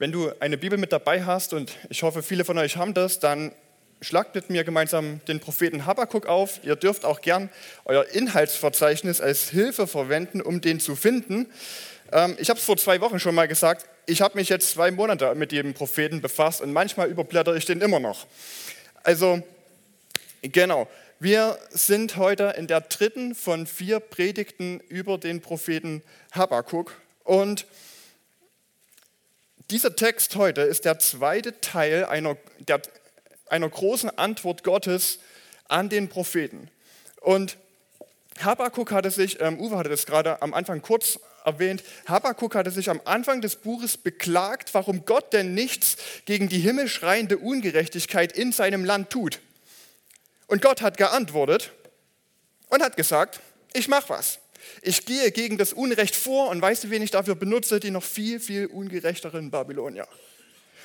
Wenn du eine Bibel mit dabei hast, und ich hoffe, viele von euch haben das, dann schlagt mit mir gemeinsam den Propheten Habakkuk auf. Ihr dürft auch gern euer Inhaltsverzeichnis als Hilfe verwenden, um den zu finden. Ähm, ich habe es vor zwei Wochen schon mal gesagt, ich habe mich jetzt zwei Monate mit dem Propheten befasst und manchmal überblätter ich den immer noch. Also, genau, wir sind heute in der dritten von vier Predigten über den Propheten Habakkuk und dieser Text heute ist der zweite Teil einer, der, einer großen Antwort Gottes an den Propheten. Und Habakkuk hatte sich, ähm, Uwe hatte das gerade am Anfang kurz erwähnt, Habakkuk hatte sich am Anfang des Buches beklagt, warum Gott denn nichts gegen die himmelschreiende Ungerechtigkeit in seinem Land tut. Und Gott hat geantwortet und hat gesagt, ich mache was. Ich gehe gegen das Unrecht vor und weißt du, wen ich dafür benutze? Die noch viel, viel ungerechteren Babylonier.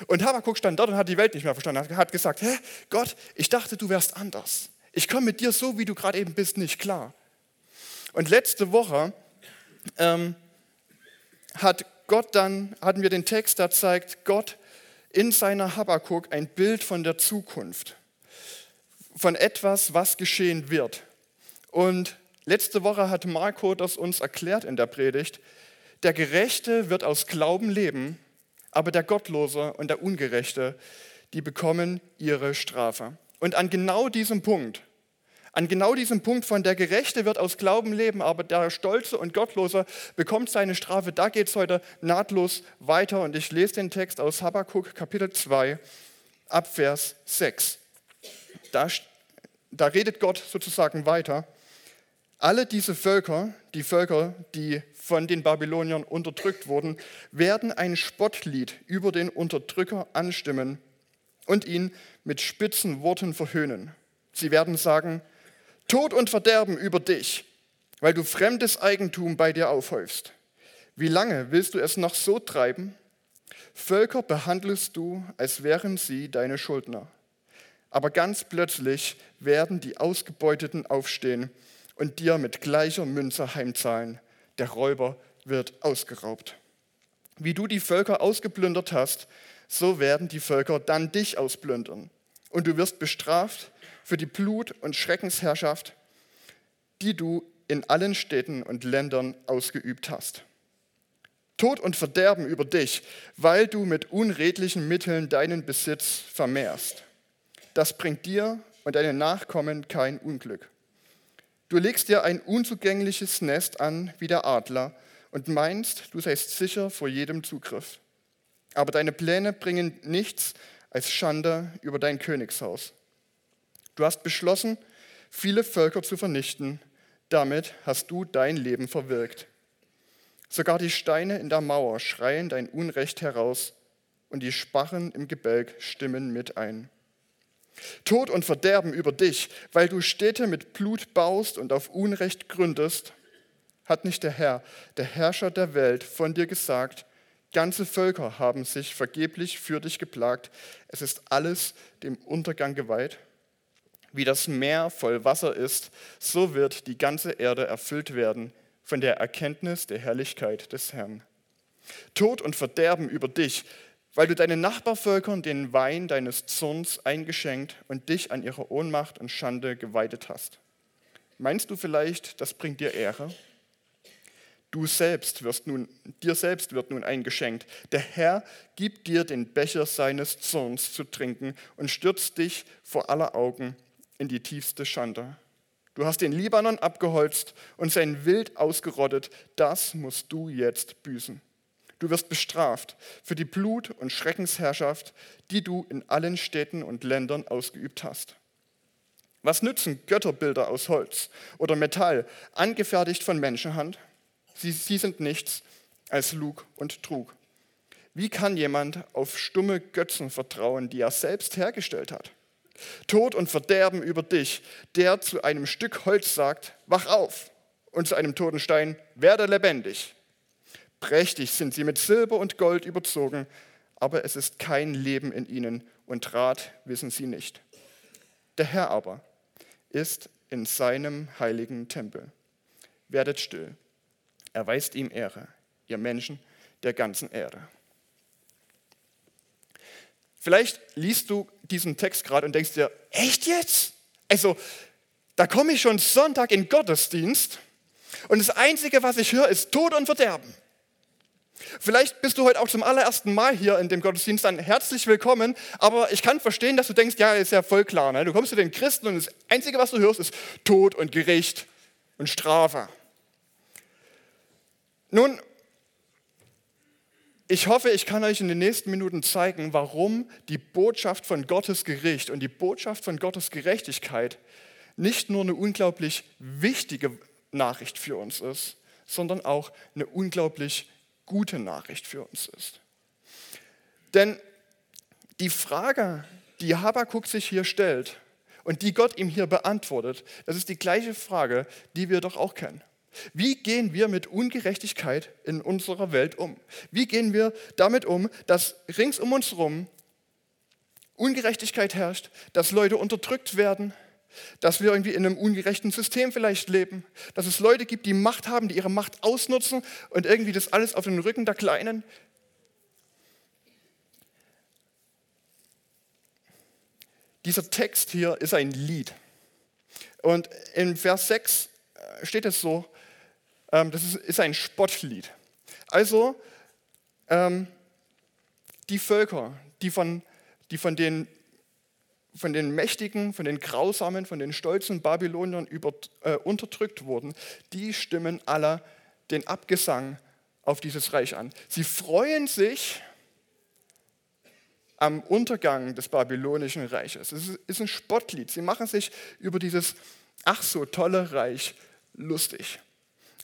Und Habakkuk stand dort und hat die Welt nicht mehr verstanden. Er hat gesagt, hä, Gott, ich dachte, du wärst anders. Ich komme mit dir so, wie du gerade eben bist, nicht klar. Und letzte Woche ähm, hat Gott dann, hatten wir den Text, da zeigt Gott in seiner Habakkuk ein Bild von der Zukunft, von etwas, was geschehen wird. Und Letzte Woche hat Marco das uns erklärt in der Predigt. Der Gerechte wird aus Glauben leben, aber der Gottlose und der Ungerechte, die bekommen ihre Strafe. Und an genau diesem Punkt, an genau diesem Punkt von der Gerechte wird aus Glauben leben, aber der Stolze und Gottlose bekommt seine Strafe, da geht es heute nahtlos weiter. Und ich lese den Text aus Habakkuk Kapitel 2 ab Vers 6. Da, da redet Gott sozusagen weiter. Alle diese Völker, die Völker, die von den Babyloniern unterdrückt wurden, werden ein Spottlied über den Unterdrücker anstimmen und ihn mit spitzen Worten verhöhnen. Sie werden sagen, Tod und Verderben über dich, weil du fremdes Eigentum bei dir aufhäufst. Wie lange willst du es noch so treiben? Völker behandelst du, als wären sie deine Schuldner. Aber ganz plötzlich werden die Ausgebeuteten aufstehen und dir mit gleicher Münze heimzahlen. Der Räuber wird ausgeraubt. Wie du die Völker ausgeplündert hast, so werden die Völker dann dich ausplündern. Und du wirst bestraft für die Blut- und Schreckensherrschaft, die du in allen Städten und Ländern ausgeübt hast. Tod und Verderben über dich, weil du mit unredlichen Mitteln deinen Besitz vermehrst. Das bringt dir und deinen Nachkommen kein Unglück. Du legst dir ein unzugängliches Nest an wie der Adler und meinst, du seist sicher vor jedem Zugriff. Aber deine Pläne bringen nichts als Schande über dein Königshaus. Du hast beschlossen, viele Völker zu vernichten. Damit hast du dein Leben verwirkt. Sogar die Steine in der Mauer schreien dein Unrecht heraus und die Sparren im Gebälk stimmen mit ein. Tod und Verderben über dich, weil du Städte mit Blut baust und auf Unrecht gründest, hat nicht der Herr, der Herrscher der Welt, von dir gesagt, ganze Völker haben sich vergeblich für dich geplagt, es ist alles dem Untergang geweiht. Wie das Meer voll Wasser ist, so wird die ganze Erde erfüllt werden von der Erkenntnis der Herrlichkeit des Herrn. Tod und Verderben über dich, weil du deinen Nachbarvölkern den Wein deines Zorns eingeschenkt und dich an ihre Ohnmacht und Schande geweidet hast. Meinst du vielleicht, das bringt dir Ehre? Du selbst wirst nun, dir selbst wird nun eingeschenkt. Der Herr gibt dir den Becher seines Zorns zu trinken und stürzt dich vor aller Augen in die tiefste Schande. Du hast den Libanon abgeholzt und sein Wild ausgerottet. Das musst du jetzt büßen. Du wirst bestraft für die Blut- und Schreckensherrschaft, die du in allen Städten und Ländern ausgeübt hast. Was nützen Götterbilder aus Holz oder Metall, angefertigt von Menschenhand? Sie, sie sind nichts als Lug und Trug. Wie kann jemand auf stumme Götzen vertrauen, die er selbst hergestellt hat? Tod und Verderben über dich, der zu einem Stück Holz sagt, wach auf, und zu einem toten Stein, werde lebendig. Prächtig sind sie mit Silber und Gold überzogen, aber es ist kein Leben in ihnen und Rat wissen sie nicht. Der Herr aber ist in seinem heiligen Tempel. Werdet still. Erweist ihm Ehre, ihr Menschen der ganzen Erde. Vielleicht liest du diesen Text gerade und denkst dir, echt jetzt? Also, da komme ich schon Sonntag in Gottesdienst und das Einzige, was ich höre, ist Tod und Verderben. Vielleicht bist du heute auch zum allerersten Mal hier in dem Gottesdienst, dann herzlich willkommen. Aber ich kann verstehen, dass du denkst, ja, ist ja voll klar. Ne? Du kommst zu den Christen und das Einzige, was du hörst, ist Tod und Gericht und Strafe. Nun, ich hoffe, ich kann euch in den nächsten Minuten zeigen, warum die Botschaft von Gottes Gericht und die Botschaft von Gottes Gerechtigkeit nicht nur eine unglaublich wichtige Nachricht für uns ist, sondern auch eine unglaublich gute Nachricht für uns ist. Denn die Frage, die Habakkuk sich hier stellt und die Gott ihm hier beantwortet, das ist die gleiche Frage, die wir doch auch kennen. Wie gehen wir mit Ungerechtigkeit in unserer Welt um? Wie gehen wir damit um, dass rings um uns herum Ungerechtigkeit herrscht, dass Leute unterdrückt werden, dass wir irgendwie in einem ungerechten System vielleicht leben, dass es Leute gibt, die Macht haben, die ihre Macht ausnutzen und irgendwie das alles auf den Rücken der Kleinen. Dieser Text hier ist ein Lied. Und in Vers 6 äh, steht es so, ähm, das ist ein Spottlied. Also ähm, die Völker, die von, die von den von den Mächtigen, von den Grausamen, von den stolzen Babyloniern über, äh, unterdrückt wurden, die stimmen alle den Abgesang auf dieses Reich an. Sie freuen sich am Untergang des babylonischen Reiches. Es ist ein Spottlied. Sie machen sich über dieses ach so tolle Reich lustig.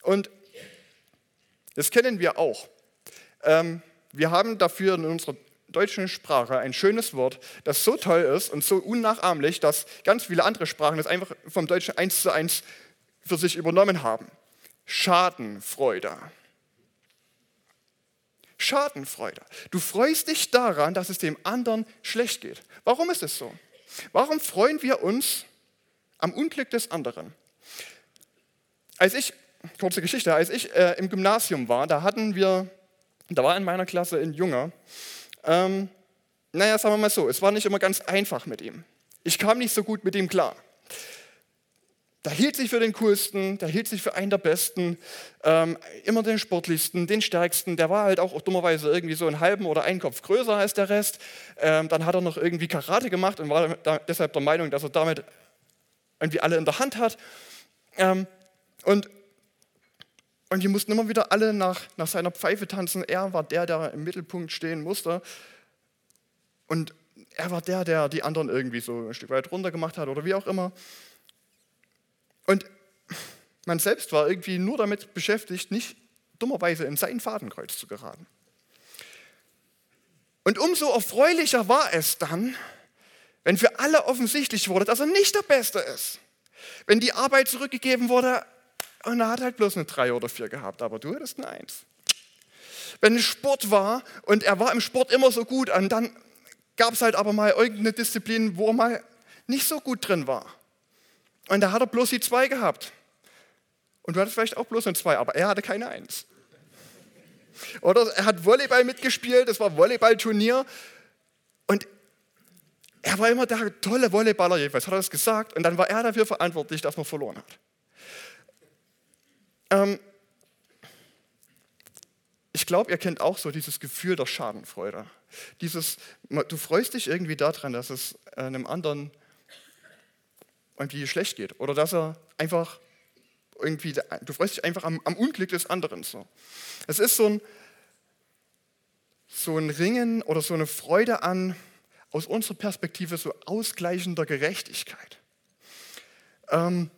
Und das kennen wir auch. Ähm, wir haben dafür in unserer deutschen Sprache ein schönes Wort, das so toll ist und so unnachahmlich, dass ganz viele andere Sprachen das einfach vom Deutschen eins zu eins für sich übernommen haben. Schadenfreude. Schadenfreude. Du freust dich daran, dass es dem anderen schlecht geht. Warum ist es so? Warum freuen wir uns am Unglück des anderen? Als ich, kurze Geschichte, als ich äh, im Gymnasium war, da hatten wir, da war in meiner Klasse ein Junge, ähm, naja, sagen wir mal so, es war nicht immer ganz einfach mit ihm. Ich kam nicht so gut mit ihm klar. Der hielt sich für den coolsten, der hielt sich für einen der besten, ähm, immer den sportlichsten, den stärksten. Der war halt auch dummerweise irgendwie so einen halben oder einen Kopf größer als der Rest. Ähm, dann hat er noch irgendwie Karate gemacht und war deshalb der Meinung, dass er damit irgendwie alle in der Hand hat. Ähm, und und die mussten immer wieder alle nach, nach seiner Pfeife tanzen. Er war der, der im Mittelpunkt stehen musste. Und er war der, der die anderen irgendwie so ein Stück weit runter gemacht hat oder wie auch immer. Und man selbst war irgendwie nur damit beschäftigt, nicht dummerweise in sein Fadenkreuz zu geraten. Und umso erfreulicher war es dann, wenn für alle offensichtlich wurde, dass er nicht der Beste ist. Wenn die Arbeit zurückgegeben wurde, und er hat halt bloß eine 3 oder 4 gehabt, aber du hattest eine 1. Wenn es Sport war und er war im Sport immer so gut, und dann gab es halt aber mal irgendeine Disziplin, wo er mal nicht so gut drin war. Und da hat er bloß die 2 gehabt. Und du hattest vielleicht auch bloß eine 2, aber er hatte keine 1. Oder er hat Volleyball mitgespielt, das war Volleyballturnier. Und er war immer der tolle Volleyballer, jedenfalls hat er das gesagt. Und dann war er dafür verantwortlich, dass man verloren hat. Ähm, ich glaube, ihr kennt auch so dieses Gefühl der Schadenfreude. Dieses, du freust dich irgendwie daran, dass es einem anderen irgendwie schlecht geht oder dass er einfach irgendwie, du freust dich einfach am, am Unglück des anderen. So. Es ist so ein, so ein Ringen oder so eine Freude an, aus unserer Perspektive, so ausgleichender Gerechtigkeit. Ähm,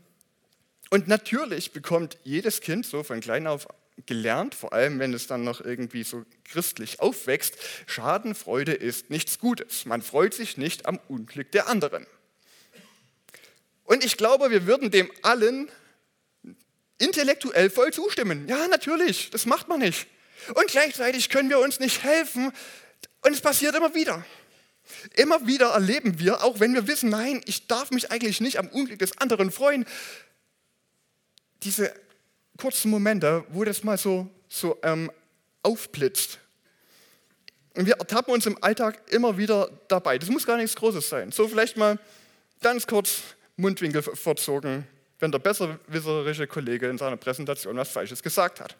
und natürlich bekommt jedes Kind so von klein auf gelernt, vor allem wenn es dann noch irgendwie so christlich aufwächst, Schadenfreude ist nichts Gutes. Man freut sich nicht am Unglück der anderen. Und ich glaube, wir würden dem allen intellektuell voll zustimmen. Ja, natürlich, das macht man nicht. Und gleichzeitig können wir uns nicht helfen. Und es passiert immer wieder. Immer wieder erleben wir, auch wenn wir wissen, nein, ich darf mich eigentlich nicht am Unglück des anderen freuen, diese kurzen Momente, wo das mal so, so ähm, aufblitzt. Und wir ertappen uns im Alltag immer wieder dabei. Das muss gar nichts Großes sein. So vielleicht mal ganz kurz Mundwinkel verzogen, wenn der besserwisserische Kollege in seiner Präsentation was Falsches gesagt hat.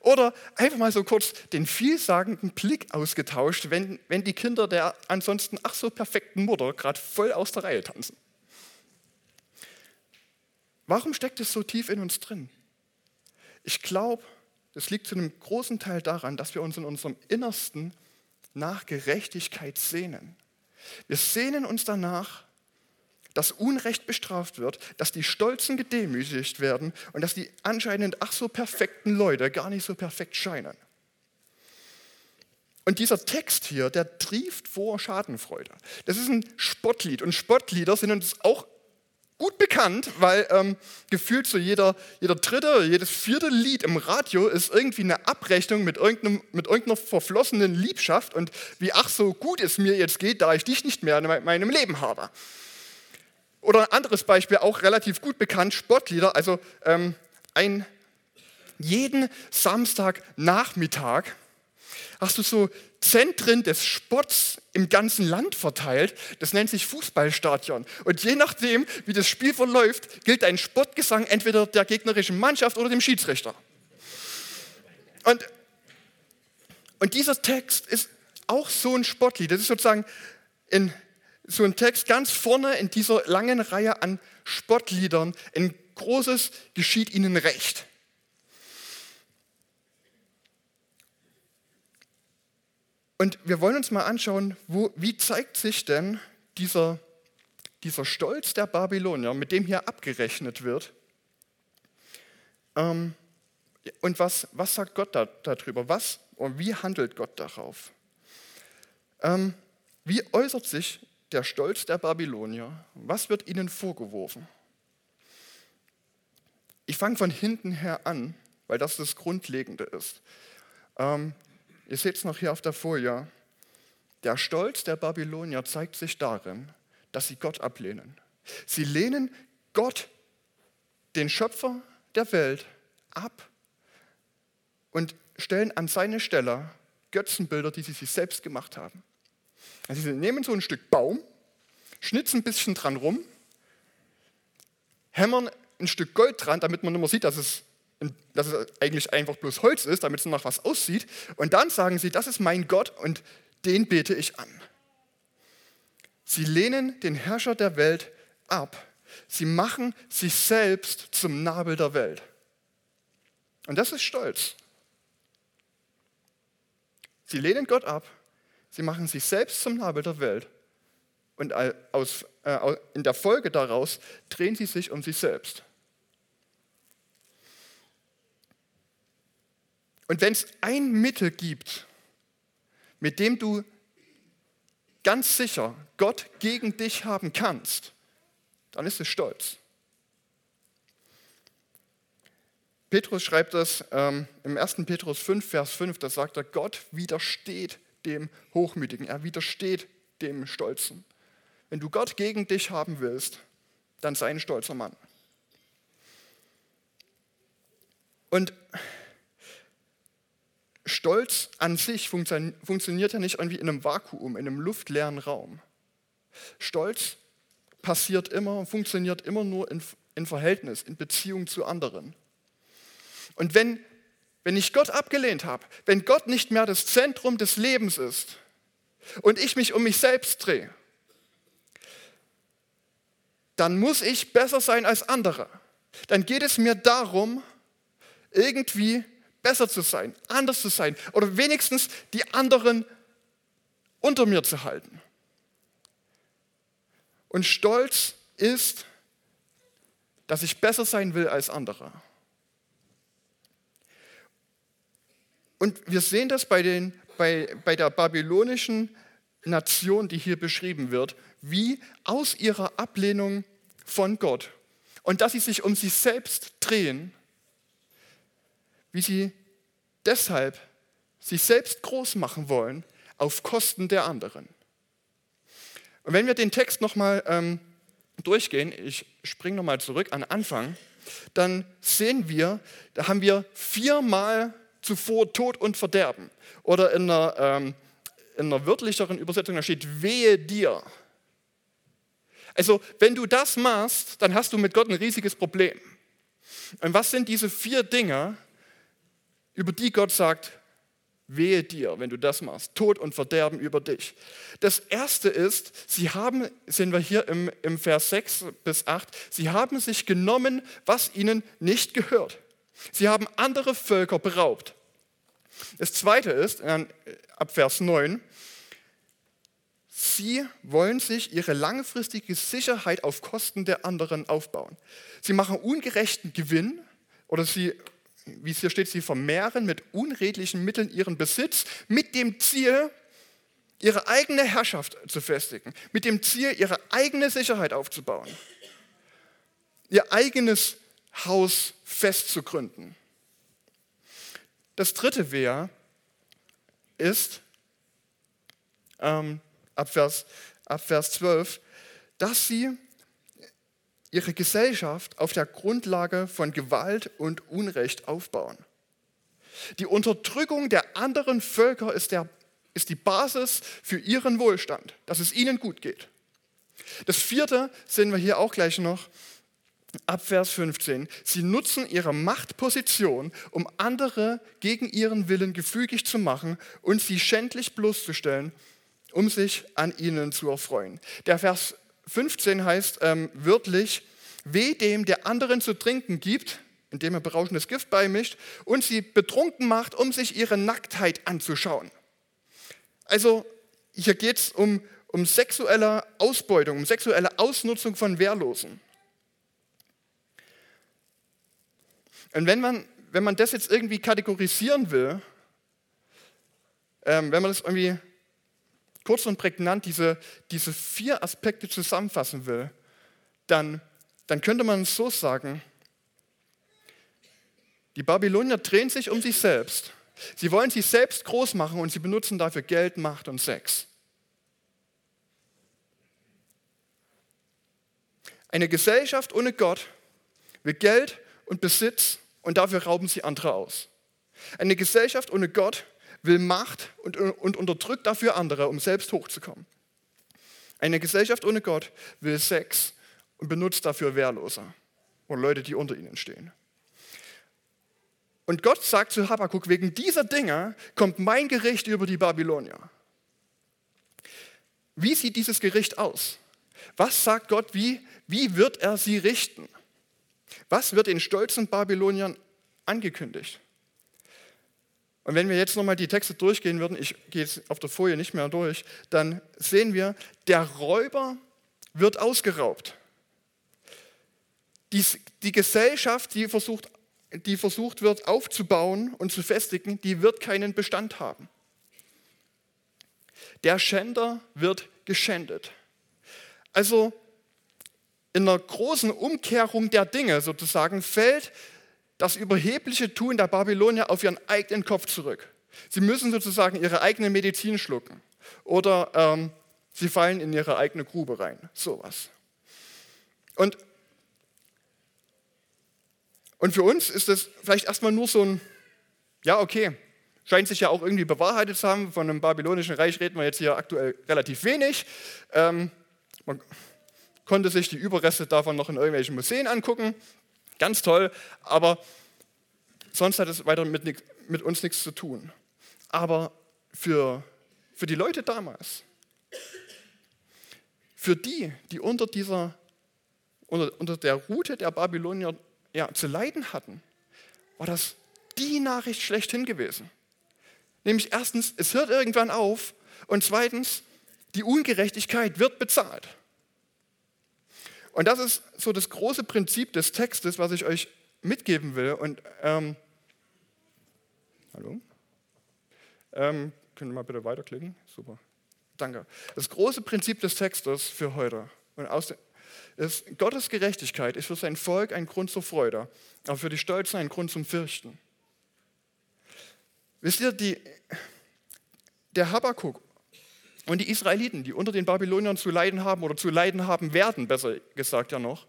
Oder einfach mal so kurz den vielsagenden Blick ausgetauscht, wenn, wenn die Kinder der ansonsten ach so perfekten Mutter gerade voll aus der Reihe tanzen. Warum steckt es so tief in uns drin? Ich glaube, das liegt zu einem großen Teil daran, dass wir uns in unserem Innersten nach Gerechtigkeit sehnen. Wir sehnen uns danach, dass Unrecht bestraft wird, dass die Stolzen gedemütigt werden und dass die anscheinend ach so perfekten Leute gar nicht so perfekt scheinen. Und dieser Text hier, der trieft vor Schadenfreude. Das ist ein Spottlied und Spottlieder sind uns auch gut bekannt, weil ähm, gefühlt so jeder, jeder dritte jedes vierte Lied im Radio ist irgendwie eine Abrechnung mit, irgendeinem, mit irgendeiner verflossenen Liebschaft und wie ach so gut es mir jetzt geht, da ich dich nicht mehr in meinem Leben habe. Oder ein anderes Beispiel, auch relativ gut bekannt, Sportlieder. Also ähm, ein, jeden Samstagnachmittag hast du so Zentren des Sports im ganzen Land verteilt. Das nennt sich Fußballstadion. Und je nachdem, wie das Spiel verläuft, gilt ein Sportgesang entweder der gegnerischen Mannschaft oder dem Schiedsrichter. Und, und dieser Text ist auch so ein Sportlied. Das ist sozusagen in so ein Text ganz vorne in dieser langen Reihe an Spottliedern. Ein großes geschieht ihnen recht. Und wir wollen uns mal anschauen, wo, wie zeigt sich denn dieser, dieser Stolz der Babylonier, mit dem hier abgerechnet wird. Ähm, und was, was sagt Gott da, darüber? Was und wie handelt Gott darauf? Ähm, wie äußert sich der Stolz der Babylonier? Was wird ihnen vorgeworfen? Ich fange von hinten her an, weil das das Grundlegende ist. Ähm, ihr seht es noch hier auf der Folie. Der Stolz der Babylonier zeigt sich darin, dass sie Gott ablehnen. Sie lehnen Gott, den Schöpfer der Welt, ab und stellen an seine Stelle Götzenbilder, die sie sich selbst gemacht haben. Also sie nehmen so ein Stück Baum, schnitzen ein bisschen dran rum, hämmern ein Stück Gold dran, damit man immer sieht, dass es, dass es eigentlich einfach bloß Holz ist, damit es nach was aussieht. Und dann sagen sie, das ist mein Gott und den bete ich an. Sie lehnen den Herrscher der Welt ab. Sie machen sich selbst zum Nabel der Welt. Und das ist Stolz. Sie lehnen Gott ab Sie machen sich selbst zum Nabel der Welt. Und aus, äh, in der Folge daraus drehen sie sich um sich selbst. Und wenn es ein Mittel gibt, mit dem du ganz sicher Gott gegen dich haben kannst, dann ist es Stolz. Petrus schreibt das ähm, im 1. Petrus 5, Vers 5, da sagt er, Gott widersteht dem Hochmütigen, er widersteht dem Stolzen. Wenn du Gott gegen dich haben willst, dann sei ein stolzer Mann. Und Stolz an sich funktioniert ja nicht irgendwie in einem Vakuum, in einem luftleeren Raum. Stolz passiert immer und funktioniert immer nur in, in Verhältnis, in Beziehung zu anderen. Und wenn wenn ich Gott abgelehnt habe, wenn Gott nicht mehr das Zentrum des Lebens ist und ich mich um mich selbst drehe, dann muss ich besser sein als andere. Dann geht es mir darum, irgendwie besser zu sein, anders zu sein oder wenigstens die anderen unter mir zu halten. Und Stolz ist, dass ich besser sein will als andere. Und wir sehen das bei, den, bei, bei der babylonischen Nation, die hier beschrieben wird, wie aus ihrer Ablehnung von Gott und dass sie sich um sich selbst drehen, wie sie deshalb sich selbst groß machen wollen auf Kosten der anderen. Und wenn wir den Text nochmal ähm, durchgehen, ich springe nochmal zurück an Anfang, dann sehen wir, da haben wir viermal zuvor Tod und Verderben. Oder in einer, ähm, in einer wörtlicheren Übersetzung, da steht, wehe dir. Also, wenn du das machst, dann hast du mit Gott ein riesiges Problem. Und was sind diese vier Dinge, über die Gott sagt, wehe dir, wenn du das machst, Tod und Verderben über dich. Das erste ist, sie haben, sehen wir hier im, im Vers 6 bis 8, sie haben sich genommen, was ihnen nicht gehört. Sie haben andere Völker beraubt. Das zweite ist, ab Vers 9, Sie wollen sich ihre langfristige Sicherheit auf Kosten der anderen aufbauen. Sie machen ungerechten Gewinn oder sie, wie es hier steht, sie vermehren mit unredlichen Mitteln ihren Besitz mit dem Ziel, ihre eigene Herrschaft zu festigen, mit dem Ziel, ihre eigene Sicherheit aufzubauen, ihr eigenes Haus festzugründen. Das dritte Wehr ist, ähm, ab Vers, ab Vers 12, dass sie ihre Gesellschaft auf der Grundlage von Gewalt und Unrecht aufbauen. Die Unterdrückung der anderen Völker ist, der, ist die Basis für ihren Wohlstand, dass es ihnen gut geht. Das vierte sehen wir hier auch gleich noch ab Vers 15. Sie nutzen ihre Machtposition, um andere gegen ihren Willen gefügig zu machen und sie schändlich bloßzustellen um sich an ihnen zu erfreuen. Der Vers 15 heißt ähm, wörtlich, weh dem, der anderen zu trinken gibt, indem er berauschendes Gift beimischt und sie betrunken macht, um sich ihre Nacktheit anzuschauen. Also hier geht es um, um sexuelle Ausbeutung, um sexuelle Ausnutzung von Wehrlosen. Und wenn man, wenn man das jetzt irgendwie kategorisieren will, ähm, wenn man das irgendwie kurz und prägnant diese, diese vier Aspekte zusammenfassen will, dann, dann könnte man es so sagen, die Babylonier drehen sich um sich selbst. Sie wollen sich selbst groß machen und sie benutzen dafür Geld, Macht und Sex. Eine Gesellschaft ohne Gott will Geld und Besitz und dafür rauben sie andere aus. Eine Gesellschaft ohne Gott will Macht und, und unterdrückt dafür andere, um selbst hochzukommen. Eine Gesellschaft ohne Gott will Sex und benutzt dafür Wehrloser und Leute, die unter ihnen stehen. Und Gott sagt zu Habakkuk, wegen dieser Dinge kommt mein Gericht über die Babylonier. Wie sieht dieses Gericht aus? Was sagt Gott, wie, wie wird er sie richten? Was wird den stolzen Babyloniern angekündigt? Und wenn wir jetzt nochmal die Texte durchgehen würden, ich gehe jetzt auf der Folie nicht mehr durch, dann sehen wir, der Räuber wird ausgeraubt. Die, die Gesellschaft, die versucht, die versucht wird aufzubauen und zu festigen, die wird keinen Bestand haben. Der Schänder wird geschändet. Also in einer großen Umkehrung der Dinge sozusagen fällt das überhebliche Tun der Babylonier auf ihren eigenen Kopf zurück. Sie müssen sozusagen ihre eigene Medizin schlucken oder ähm, sie fallen in ihre eigene Grube rein. Sowas. Und, und für uns ist das vielleicht erstmal nur so ein, ja, okay, scheint sich ja auch irgendwie bewahrheitet zu haben. Von einem babylonischen Reich reden wir jetzt hier aktuell relativ wenig. Ähm, man konnte sich die Überreste davon noch in irgendwelchen Museen angucken. Ganz toll, aber sonst hat es weiter mit, mit uns nichts zu tun. Aber für, für die Leute damals, für die, die unter, dieser, unter, unter der Route der Babylonier ja, zu leiden hatten, war das die Nachricht schlechthin gewesen. Nämlich erstens, es hört irgendwann auf und zweitens, die Ungerechtigkeit wird bezahlt. Und das ist so das große Prinzip des Textes, was ich euch mitgeben will. Und ähm, hallo? Ähm, können wir mal bitte weiterklicken? Super. Danke. Das große Prinzip des Textes für heute und aus, ist, Gottes Gerechtigkeit ist für sein Volk ein Grund zur Freude, aber für die Stolzen ein Grund zum Fürchten. Wisst ihr, die, der Habakkuk und die Israeliten, die unter den Babyloniern zu leiden haben oder zu leiden haben werden, besser gesagt ja noch,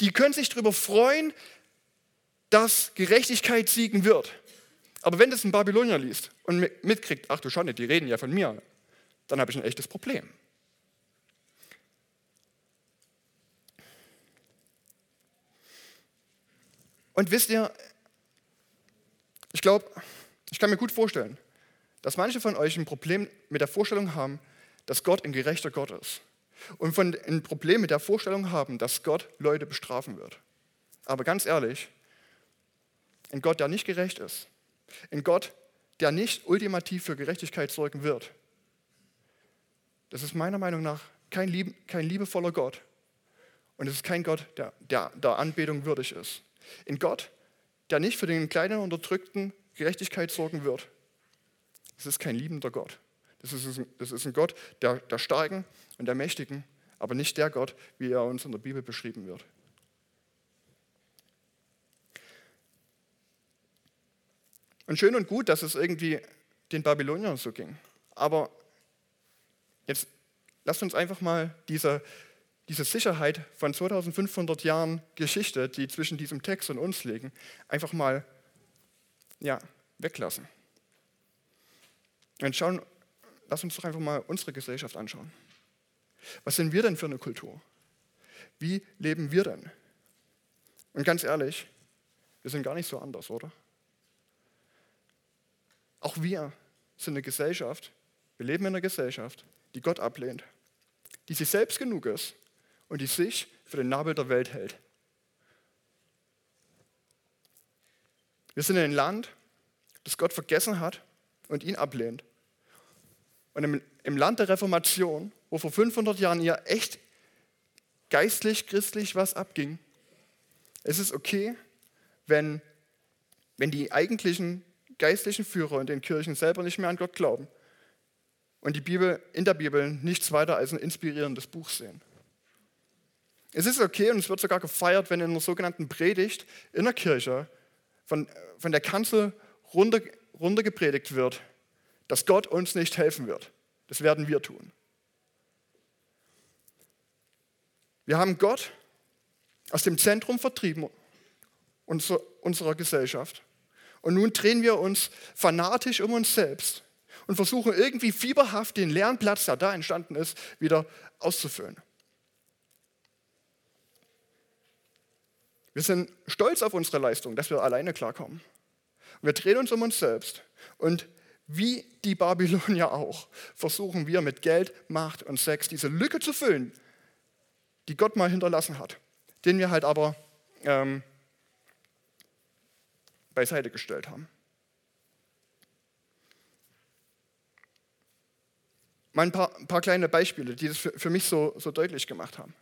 die können sich darüber freuen, dass Gerechtigkeit siegen wird. Aber wenn das ein Babylonier liest und mitkriegt, ach du Schande, die reden ja von mir, dann habe ich ein echtes Problem. Und wisst ihr, ich glaube, ich kann mir gut vorstellen, dass manche von euch ein Problem mit der Vorstellung haben, dass Gott ein gerechter Gott ist. Und von, ein Problem mit der Vorstellung haben, dass Gott Leute bestrafen wird. Aber ganz ehrlich, ein Gott, der nicht gerecht ist, ein Gott, der nicht ultimativ für Gerechtigkeit sorgen wird, das ist meiner Meinung nach kein, lieb, kein liebevoller Gott. Und es ist kein Gott, der, der der Anbetung würdig ist. Ein Gott, der nicht für den kleinen Unterdrückten Gerechtigkeit sorgen wird. Das ist kein liebender Gott. Das ist, das ist ein Gott der, der Starken und der Mächtigen, aber nicht der Gott, wie er uns in der Bibel beschrieben wird. Und schön und gut, dass es irgendwie den Babyloniern so ging. Aber jetzt lasst uns einfach mal diese, diese Sicherheit von 2500 Jahren Geschichte, die zwischen diesem Text und uns liegen, einfach mal ja, weglassen. Und schauen, lass uns doch einfach mal unsere Gesellschaft anschauen. Was sind wir denn für eine Kultur? Wie leben wir denn? Und ganz ehrlich, wir sind gar nicht so anders, oder? Auch wir sind eine Gesellschaft, wir leben in einer Gesellschaft, die Gott ablehnt, die sich selbst genug ist und die sich für den Nabel der Welt hält. Wir sind in einem Land, das Gott vergessen hat und ihn ablehnt. Und im, im Land der Reformation, wo vor 500 Jahren ihr echt geistlich, christlich was abging, ist es okay, wenn, wenn die eigentlichen geistlichen Führer in den Kirchen selber nicht mehr an Gott glauben und die Bibel in der Bibel nichts weiter als ein inspirierendes Buch sehen. Es ist okay und es wird sogar gefeiert, wenn in einer sogenannten Predigt in der Kirche von, von der Kanzel runter, runter gepredigt wird, dass Gott uns nicht helfen wird. Das werden wir tun. Wir haben Gott aus dem Zentrum vertrieben unserer Gesellschaft und nun drehen wir uns fanatisch um uns selbst und versuchen irgendwie fieberhaft den leeren Platz, der da entstanden ist, wieder auszufüllen. Wir sind stolz auf unsere Leistung, dass wir alleine klarkommen. Wir drehen uns um uns selbst. Und wie die Babylonier auch, versuchen wir mit Geld, Macht und Sex diese Lücke zu füllen, die Gott mal hinterlassen hat, den wir halt aber ähm, beiseite gestellt haben. Mal ein paar, ein paar kleine Beispiele, die das für, für mich so, so deutlich gemacht haben.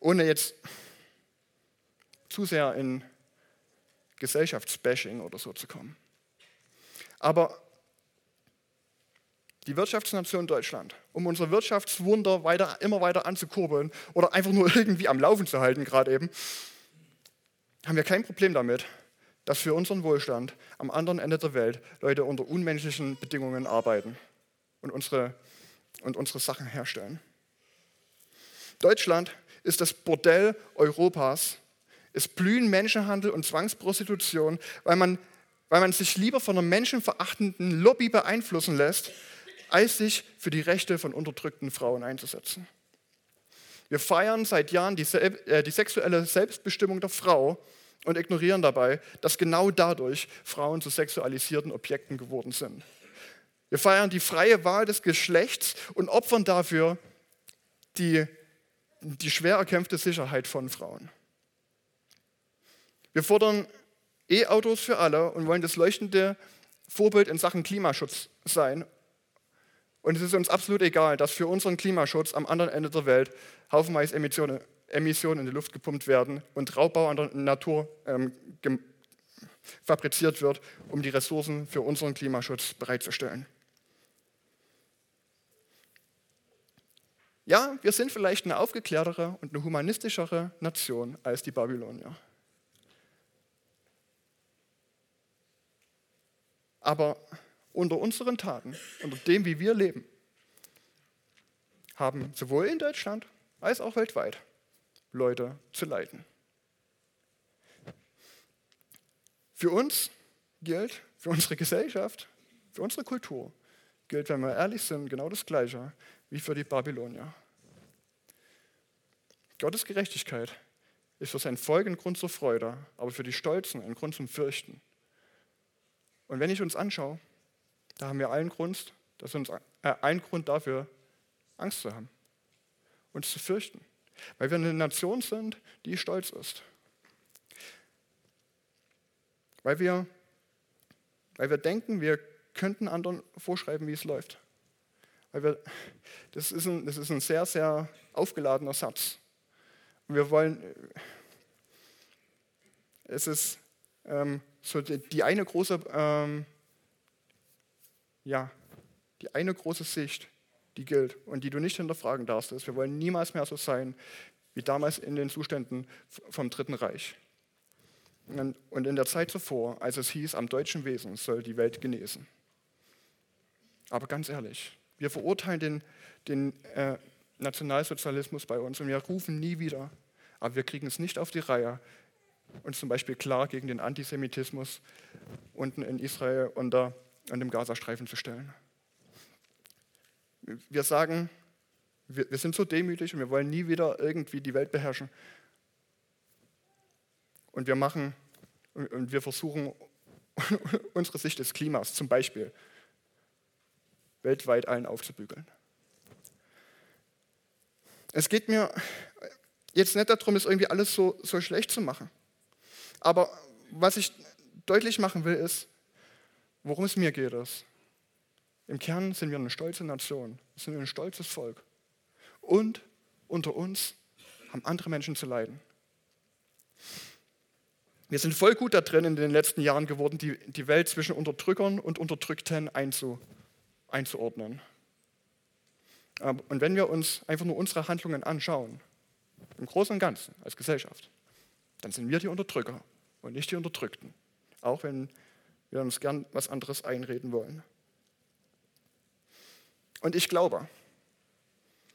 Ohne jetzt zu sehr in Gesellschaftsbashing oder so zu kommen. Aber die Wirtschaftsnation Deutschland, um unser Wirtschaftswunder weiter, immer weiter anzukurbeln oder einfach nur irgendwie am Laufen zu halten, gerade eben, haben wir kein Problem damit, dass für unseren Wohlstand am anderen Ende der Welt Leute unter unmenschlichen Bedingungen arbeiten und unsere, und unsere Sachen herstellen. Deutschland ist das Bordell Europas. Es blühen Menschenhandel und Zwangsprostitution, weil man, weil man sich lieber von einer menschenverachtenden Lobby beeinflussen lässt, als sich für die Rechte von unterdrückten Frauen einzusetzen. Wir feiern seit Jahren die, äh, die sexuelle Selbstbestimmung der Frau und ignorieren dabei, dass genau dadurch Frauen zu sexualisierten Objekten geworden sind. Wir feiern die freie Wahl des Geschlechts und opfern dafür die, die schwer erkämpfte Sicherheit von Frauen. Wir fordern E-Autos für alle und wollen das leuchtende Vorbild in Sachen Klimaschutz sein. Und es ist uns absolut egal, dass für unseren Klimaschutz am anderen Ende der Welt haufenweise Emissionen Emissionen in die Luft gepumpt werden und Raubbau an der Natur ähm, fabriziert wird, um die Ressourcen für unseren Klimaschutz bereitzustellen. Ja, wir sind vielleicht eine aufgeklärtere und eine humanistischere Nation als die Babylonier. Aber unter unseren Taten, unter dem, wie wir leben, haben sowohl in Deutschland als auch weltweit Leute zu leiten. Für uns gilt, für unsere Gesellschaft, für unsere Kultur, gilt, wenn wir ehrlich sind, genau das Gleiche wie für die Babylonier. Gottes Gerechtigkeit ist für sein Volk ein Grund zur Freude, aber für die Stolzen ein Grund zum Fürchten. Und wenn ich uns anschaue, da haben wir allen Grund, dass uns, äh, einen Grund dafür, Angst zu haben, uns zu fürchten, weil wir eine Nation sind, die stolz ist. Weil wir, weil wir denken, wir könnten anderen vorschreiben, wie es läuft. Weil wir, das, ist ein, das ist ein sehr, sehr aufgeladener Satz. Und wir wollen, es ist ähm, so die, eine große, ähm, ja, die eine große Sicht, die gilt und die du nicht hinterfragen darfst, ist, wir wollen niemals mehr so sein wie damals in den Zuständen vom Dritten Reich. Und in der Zeit zuvor, als es hieß, am deutschen Wesen soll die Welt genesen. Aber ganz ehrlich, wir verurteilen den, den äh, Nationalsozialismus bei uns und wir rufen nie wieder. Aber wir kriegen es nicht auf die Reihe, uns zum Beispiel klar gegen den Antisemitismus unten in Israel und, der, und dem Gazastreifen zu stellen. Wir sagen, wir, wir sind so demütig und wir wollen nie wieder irgendwie die Welt beherrschen. Und wir machen und wir versuchen unsere Sicht des Klimas zum Beispiel weltweit allen aufzubügeln. Es geht mir jetzt nicht darum, es irgendwie alles so, so schlecht zu machen. Aber was ich deutlich machen will, ist, worum es mir geht. Ist. Im Kern sind wir eine stolze Nation, wir sind ein stolzes Volk. Und unter uns haben andere Menschen zu leiden. Wir sind voll gut da drin in den letzten Jahren geworden, die, die Welt zwischen Unterdrückern und Unterdrückten einzu, einzuordnen. Und wenn wir uns einfach nur unsere Handlungen anschauen, im Großen und Ganzen als Gesellschaft, dann sind wir die Unterdrücker und nicht die Unterdrückten, auch wenn wir uns gern was anderes einreden wollen. Und ich glaube,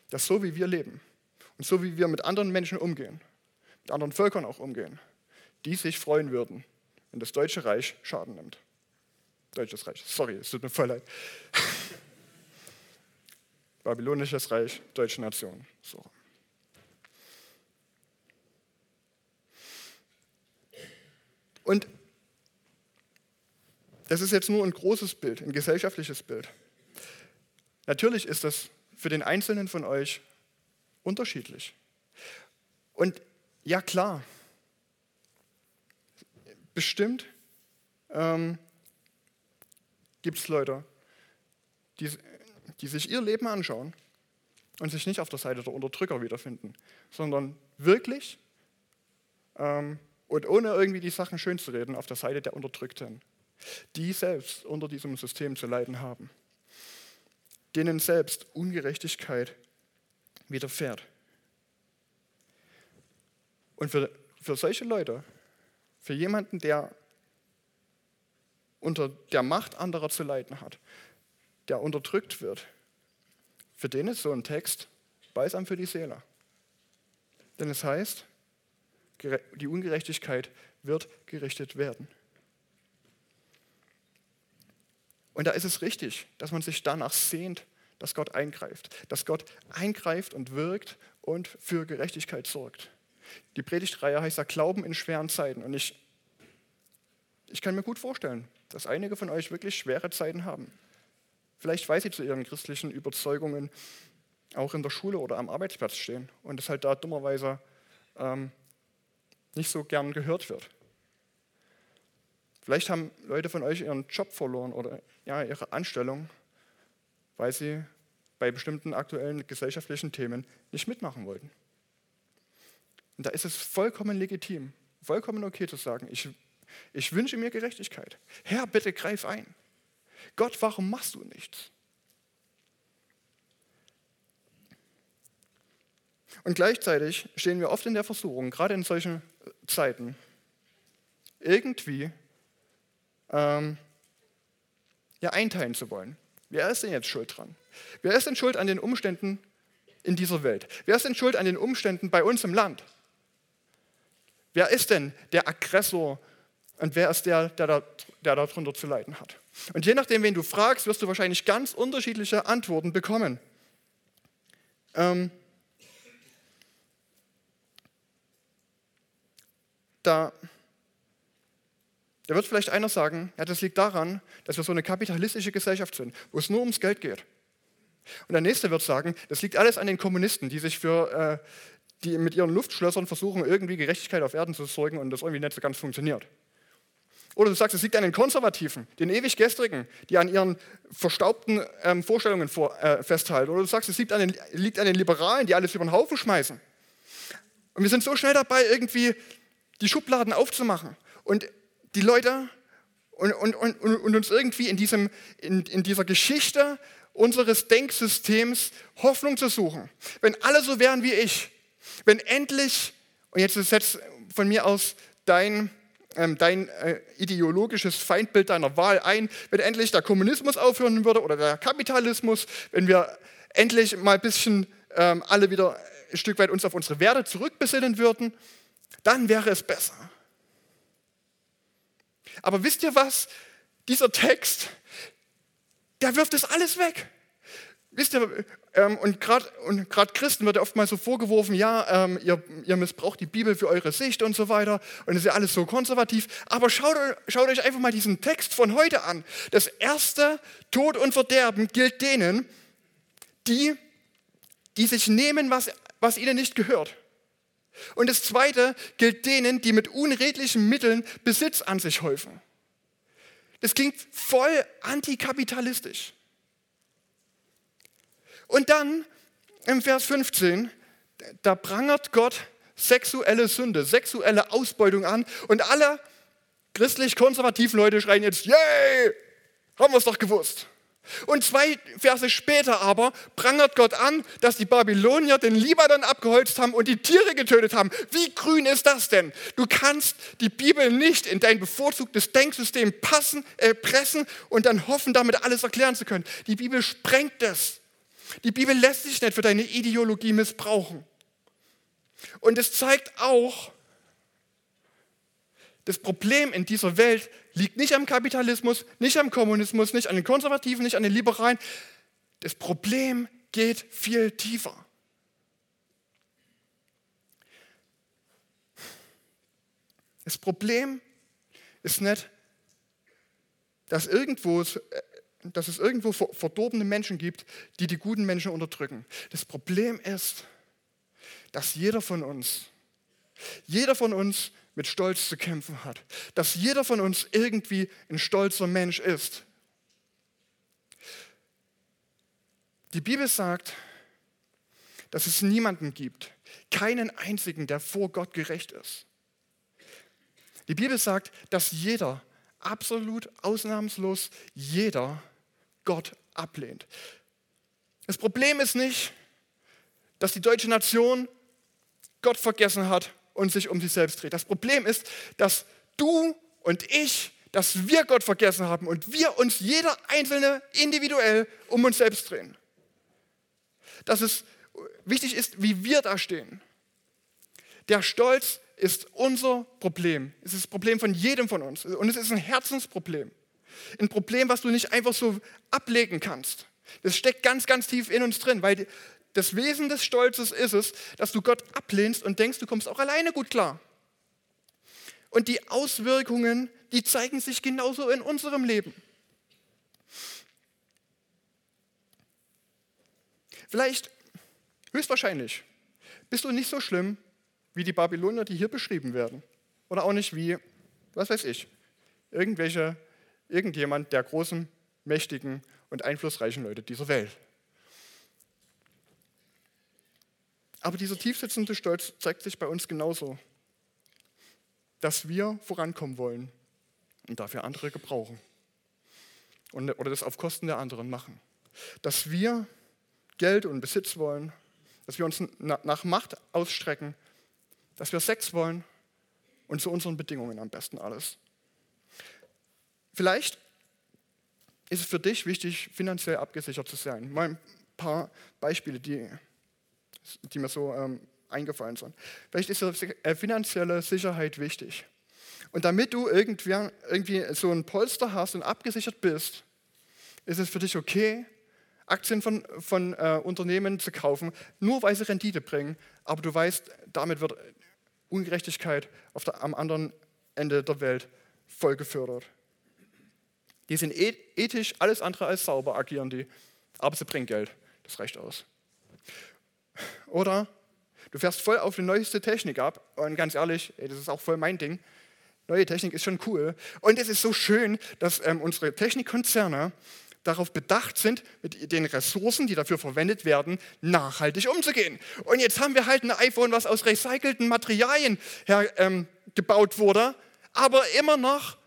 dass so wie wir leben und so wie wir mit anderen Menschen umgehen, mit anderen Völkern auch umgehen, die sich freuen würden, wenn das Deutsche Reich Schaden nimmt. Deutsches Reich, sorry, es tut mir voll leid. Babylonisches Reich, deutsche Nation. So. Und das ist jetzt nur ein großes Bild, ein gesellschaftliches Bild. Natürlich ist das für den Einzelnen von euch unterschiedlich. Und ja klar, bestimmt ähm, gibt es Leute, die, die sich ihr Leben anschauen und sich nicht auf der Seite der Unterdrücker wiederfinden, sondern wirklich ähm, und ohne irgendwie die Sachen schön zu reden, auf der Seite der Unterdrückten, die selbst unter diesem System zu leiden haben, denen selbst Ungerechtigkeit widerfährt. Und für, für solche Leute, für jemanden, der unter der Macht anderer zu leiden hat, der unterdrückt wird, für den ist so ein Text balsam für die Seele. Denn es heißt, die Ungerechtigkeit wird gerichtet werden. Und da ist es richtig, dass man sich danach sehnt, dass Gott eingreift, dass Gott eingreift und wirkt und für Gerechtigkeit sorgt. Die Predigtreihe heißt ja Glauben in schweren Zeiten. Und ich, ich kann mir gut vorstellen, dass einige von euch wirklich schwere Zeiten haben. Vielleicht, weil sie zu ihren christlichen Überzeugungen auch in der Schule oder am Arbeitsplatz stehen und es halt da dummerweise ähm, nicht so gern gehört wird. Vielleicht haben Leute von euch ihren Job verloren oder ja, ihre Anstellung, weil sie bei bestimmten aktuellen gesellschaftlichen Themen nicht mitmachen wollten. Und da ist es vollkommen legitim, vollkommen okay zu sagen, ich, ich wünsche mir Gerechtigkeit. Herr, bitte greif ein. Gott, warum machst du nichts? Und gleichzeitig stehen wir oft in der Versuchung, gerade in solchen Zeiten, irgendwie ähm, ja, einteilen zu wollen. Wer ist denn jetzt schuld dran? Wer ist denn schuld an den Umständen in dieser Welt? Wer ist denn schuld an den Umständen bei uns im Land? Wer ist denn der Aggressor und wer ist der, der, der darunter zu leiden hat. Und je nachdem, wen du fragst, wirst du wahrscheinlich ganz unterschiedliche Antworten bekommen. Ähm, da, da wird vielleicht einer sagen, ja, das liegt daran, dass wir so eine kapitalistische Gesellschaft sind, wo es nur ums Geld geht. Und der nächste wird sagen, das liegt alles an den Kommunisten, die sich für, äh, die mit ihren Luftschlössern versuchen, irgendwie Gerechtigkeit auf Erden zu sorgen und das irgendwie nicht so ganz funktioniert. Oder du sagst, es liegt an den Konservativen, den ewig Gestrigen, die an ihren verstaubten ähm, Vorstellungen vor, äh, festhalten. Oder du sagst, es liegt an, den, liegt an den Liberalen, die alles über den Haufen schmeißen. Und wir sind so schnell dabei, irgendwie die Schubladen aufzumachen und die Leute und, und, und, und uns irgendwie in, diesem, in, in dieser Geschichte unseres Denksystems Hoffnung zu suchen. Wenn alle so wären wie ich, wenn endlich, und jetzt ist jetzt von mir aus dein ähm, dein äh, ideologisches Feindbild deiner Wahl ein, wenn endlich der Kommunismus aufhören würde oder der Kapitalismus, wenn wir endlich mal ein bisschen ähm, alle wieder ein Stück weit uns auf unsere Werte zurückbesinnen würden, dann wäre es besser. Aber wisst ihr was? Dieser Text, der wirft das alles weg. Wisst ihr, ähm, und gerade Christen wird oftmals so vorgeworfen, ja, ähm, ihr, ihr, missbraucht die Bibel für eure Sicht und so weiter und es ist ja alles so konservativ. Aber schaut, schaut euch einfach mal diesen Text von heute an. Das erste, Tod und Verderben, gilt denen, die, die sich nehmen, was, was ihnen nicht gehört. Und das zweite gilt denen, die mit unredlichen Mitteln Besitz an sich häufen. Das klingt voll antikapitalistisch. Und dann im Vers 15, da prangert Gott sexuelle Sünde, sexuelle Ausbeutung an und alle christlich-konservativen Leute schreien jetzt, yay, haben wir es doch gewusst. Und zwei Verse später aber prangert Gott an, dass die Babylonier den Libanon abgeholzt haben und die Tiere getötet haben. Wie grün ist das denn? Du kannst die Bibel nicht in dein bevorzugtes Denksystem passen, äh, pressen und dann hoffen, damit alles erklären zu können. Die Bibel sprengt es. Die Bibel lässt sich nicht für deine Ideologie missbrauchen. Und es zeigt auch, das Problem in dieser Welt liegt nicht am Kapitalismus, nicht am Kommunismus, nicht an den Konservativen, nicht an den Liberalen. Das Problem geht viel tiefer. Das Problem ist nicht, dass irgendwo dass es irgendwo verdorbene Menschen gibt, die die guten Menschen unterdrücken. Das Problem ist, dass jeder von uns, jeder von uns mit Stolz zu kämpfen hat. Dass jeder von uns irgendwie ein stolzer Mensch ist. Die Bibel sagt, dass es niemanden gibt, keinen einzigen, der vor Gott gerecht ist. Die Bibel sagt, dass jeder, absolut ausnahmslos jeder, Gott ablehnt. Das Problem ist nicht, dass die deutsche Nation Gott vergessen hat und sich um sich selbst dreht. Das Problem ist, dass du und ich, dass wir Gott vergessen haben und wir uns jeder einzelne individuell um uns selbst drehen. Dass es wichtig ist, wie wir da stehen. Der Stolz ist unser Problem. Es ist das Problem von jedem von uns. Und es ist ein Herzensproblem. Ein Problem, was du nicht einfach so ablegen kannst. Das steckt ganz, ganz tief in uns drin, weil das Wesen des Stolzes ist es, dass du Gott ablehnst und denkst, du kommst auch alleine gut klar. Und die Auswirkungen, die zeigen sich genauso in unserem Leben. Vielleicht, höchstwahrscheinlich, bist du nicht so schlimm wie die Babylonier, die hier beschrieben werden. Oder auch nicht wie, was weiß ich, irgendwelche irgendjemand der großen, mächtigen und einflussreichen Leute dieser Welt. Aber dieser tiefsitzende Stolz zeigt sich bei uns genauso, dass wir vorankommen wollen und dafür andere gebrauchen und, oder das auf Kosten der anderen machen. Dass wir Geld und Besitz wollen, dass wir uns nach Macht ausstrecken, dass wir Sex wollen und zu unseren Bedingungen am besten alles. Vielleicht ist es für dich wichtig, finanziell abgesichert zu sein. Mal ein paar Beispiele, die, die mir so ähm, eingefallen sind. Vielleicht ist äh, finanzielle Sicherheit wichtig. Und damit du irgendwie, irgendwie so ein Polster hast und abgesichert bist, ist es für dich okay, Aktien von, von äh, Unternehmen zu kaufen, nur weil sie Rendite bringen, aber du weißt, damit wird Ungerechtigkeit auf der, am anderen Ende der Welt voll gefördert. Die sind ethisch alles andere als sauber, agieren die, aber sie bringen Geld. Das reicht aus. Oder du fährst voll auf die neueste Technik ab und ganz ehrlich, ey, das ist auch voll mein Ding. Neue Technik ist schon cool. Und es ist so schön, dass ähm, unsere Technikkonzerne darauf bedacht sind, mit den Ressourcen, die dafür verwendet werden, nachhaltig umzugehen. Und jetzt haben wir halt ein iPhone, was aus recycelten Materialien her, ähm, gebaut wurde, aber immer noch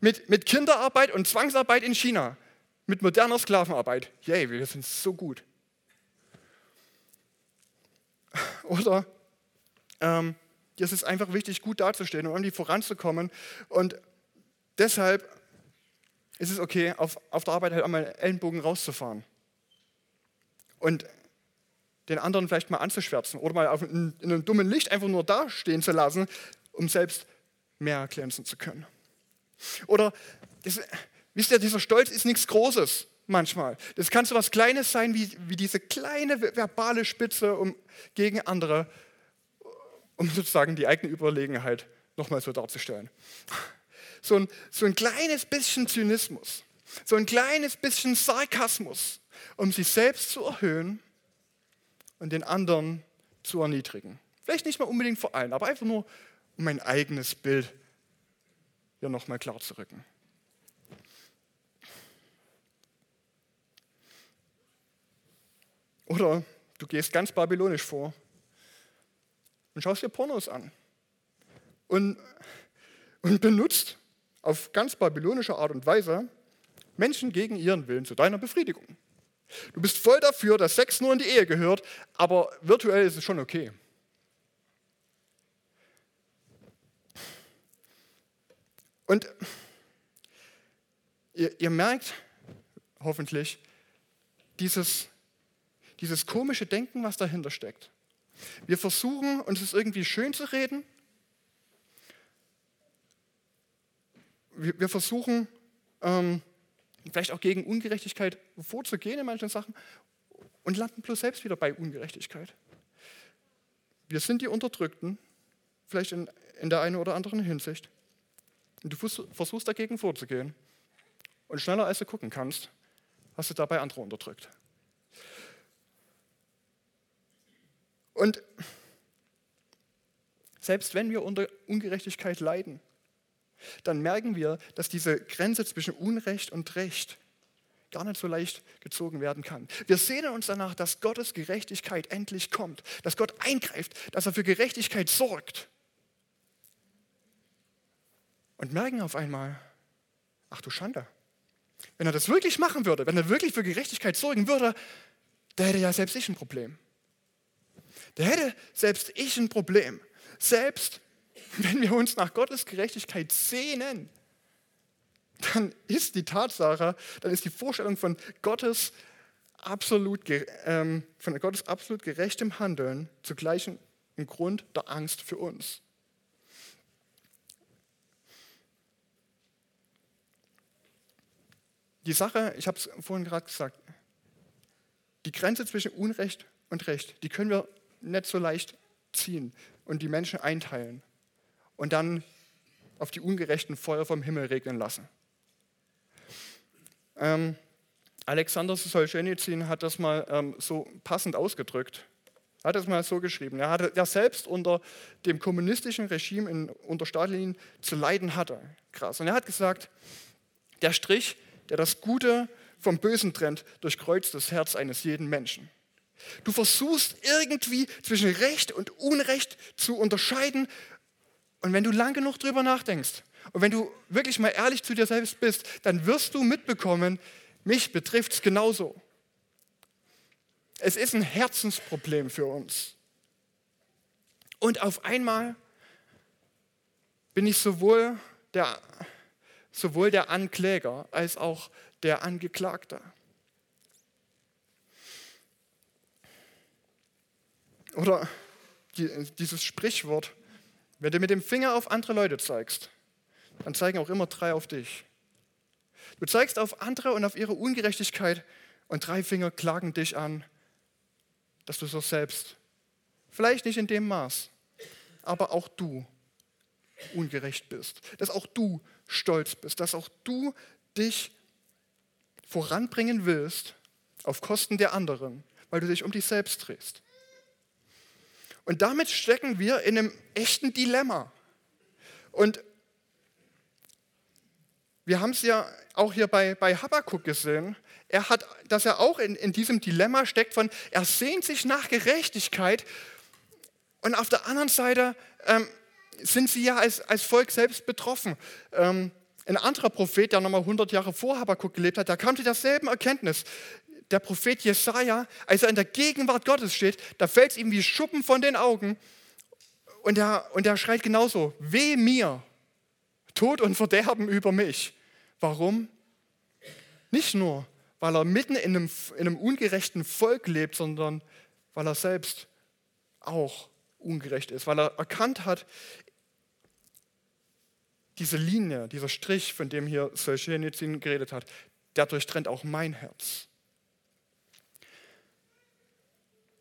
mit, mit Kinderarbeit und Zwangsarbeit in China, mit moderner Sklavenarbeit. Yay, wir sind so gut. Oder ähm, es ist einfach wichtig, gut dazustehen und irgendwie voranzukommen. Und deshalb ist es okay, auf, auf der Arbeit halt einmal Ellenbogen rauszufahren. Und den anderen vielleicht mal anzuschwärzen oder mal auf, in, in einem dummen Licht einfach nur dastehen zu lassen, um selbst mehr glänzen zu können. Oder, das, wisst ihr, dieser Stolz ist nichts Großes manchmal. Das kann so was Kleines sein, wie, wie diese kleine verbale Spitze um, gegen andere, um sozusagen die eigene Überlegenheit nochmal so darzustellen so ein, so ein kleines bisschen Zynismus, so ein kleines bisschen Sarkasmus, um sich selbst zu erhöhen und den anderen zu erniedrigen. Vielleicht nicht mal unbedingt vor allen, aber einfach nur, um mein eigenes Bild hier nochmal klar zu rücken. Oder du gehst ganz babylonisch vor und schaust dir Pornos an und, und benutzt auf ganz babylonische Art und Weise Menschen gegen ihren Willen zu deiner Befriedigung. Du bist voll dafür, dass Sex nur in die Ehe gehört, aber virtuell ist es schon okay. Und ihr, ihr merkt hoffentlich dieses, dieses komische Denken, was dahinter steckt. Wir versuchen, uns es irgendwie schön zu reden, wir, versuchen ähm, vielleicht auch gegen Ungerechtigkeit vorzugehen in manchen Sachen und landen bloß selbst wieder bei Ungerechtigkeit. Wir sind die Unterdrückten, vielleicht in, in der einen oder anderen Hinsicht. Und du versuchst dagegen vorzugehen. Und schneller als du gucken kannst, hast du dabei andere unterdrückt. Und selbst wenn wir unter Ungerechtigkeit leiden, dann merken wir, dass diese Grenze zwischen Unrecht und Recht gar nicht so leicht gezogen werden kann. Wir sehnen uns danach, dass Gottes Gerechtigkeit endlich kommt, dass Gott eingreift, dass er für Gerechtigkeit sorgt. Und merken auf einmal, ach du Schande, wenn er das wirklich machen würde, wenn er wirklich für Gerechtigkeit sorgen würde, da hätte ja selbst ich ein Problem. Da hätte selbst ich ein Problem. Selbst wenn wir uns nach Gottes Gerechtigkeit sehnen, dann ist die Tatsache, dann ist die Vorstellung von Gottes absolut, ähm, von Gottes absolut gerechtem Handeln zugleich ein Grund der Angst für uns. Die Sache, ich habe es vorhin gerade gesagt, die Grenze zwischen Unrecht und Recht, die können wir nicht so leicht ziehen und die Menschen einteilen und dann auf die ungerechten Feuer vom Himmel regnen lassen. Ähm, Alexander Solzhenitsyn hat das mal ähm, so passend ausgedrückt. Hat es mal so geschrieben. Er hatte ja selbst unter dem kommunistischen Regime in, unter Stalin zu leiden hatte. Krass. Und er hat gesagt, der Strich, der das Gute vom Bösen trennt, durchkreuzt das Herz eines jeden Menschen. Du versuchst irgendwie zwischen Recht und Unrecht zu unterscheiden und wenn du lang genug drüber nachdenkst und wenn du wirklich mal ehrlich zu dir selbst bist, dann wirst du mitbekommen, mich betrifft es genauso. Es ist ein Herzensproblem für uns. Und auf einmal bin ich sowohl der, sowohl der Ankläger als auch der Angeklagte. Oder dieses Sprichwort, Wenn du mit dem Finger auf andere Leute zeigst, dann zeigen auch immer drei auf dich. Du zeigst auf andere und auf ihre Ungerechtigkeit und drei Finger klagen dich an, dass du so selbst, vielleicht nicht in dem Maß, aber auch du ungerecht bist, dass auch du stolz bist, dass auch du dich voranbringen willst auf Kosten der anderen, weil du dich um dich selbst drehst. Und damit stecken wir in einem echten Dilemma. Und wir haben es ja auch hier bei, bei Habakkuk gesehen, er hat, dass er auch in, in diesem Dilemma steckt von, er sehnt sich nach Gerechtigkeit und auf der anderen Seite ähm, sind sie ja als, als Volk selbst betroffen. Ähm, ein anderer Prophet, der nochmal 100 Jahre vor Habakkuk gelebt hat, der kam zu derselben Erkenntnis. Der Prophet Jesaja, als er in der Gegenwart Gottes steht, da fällt es ihm wie Schuppen von den Augen und er, und er schreit genauso: Weh mir, Tod und Verderben über mich. Warum? Nicht nur, weil er mitten in einem, in einem ungerechten Volk lebt, sondern weil er selbst auch ungerecht ist, weil er erkannt hat, diese Linie, dieser Strich, von dem hier Solzhenitsyn geredet hat, der durchtrennt auch mein Herz.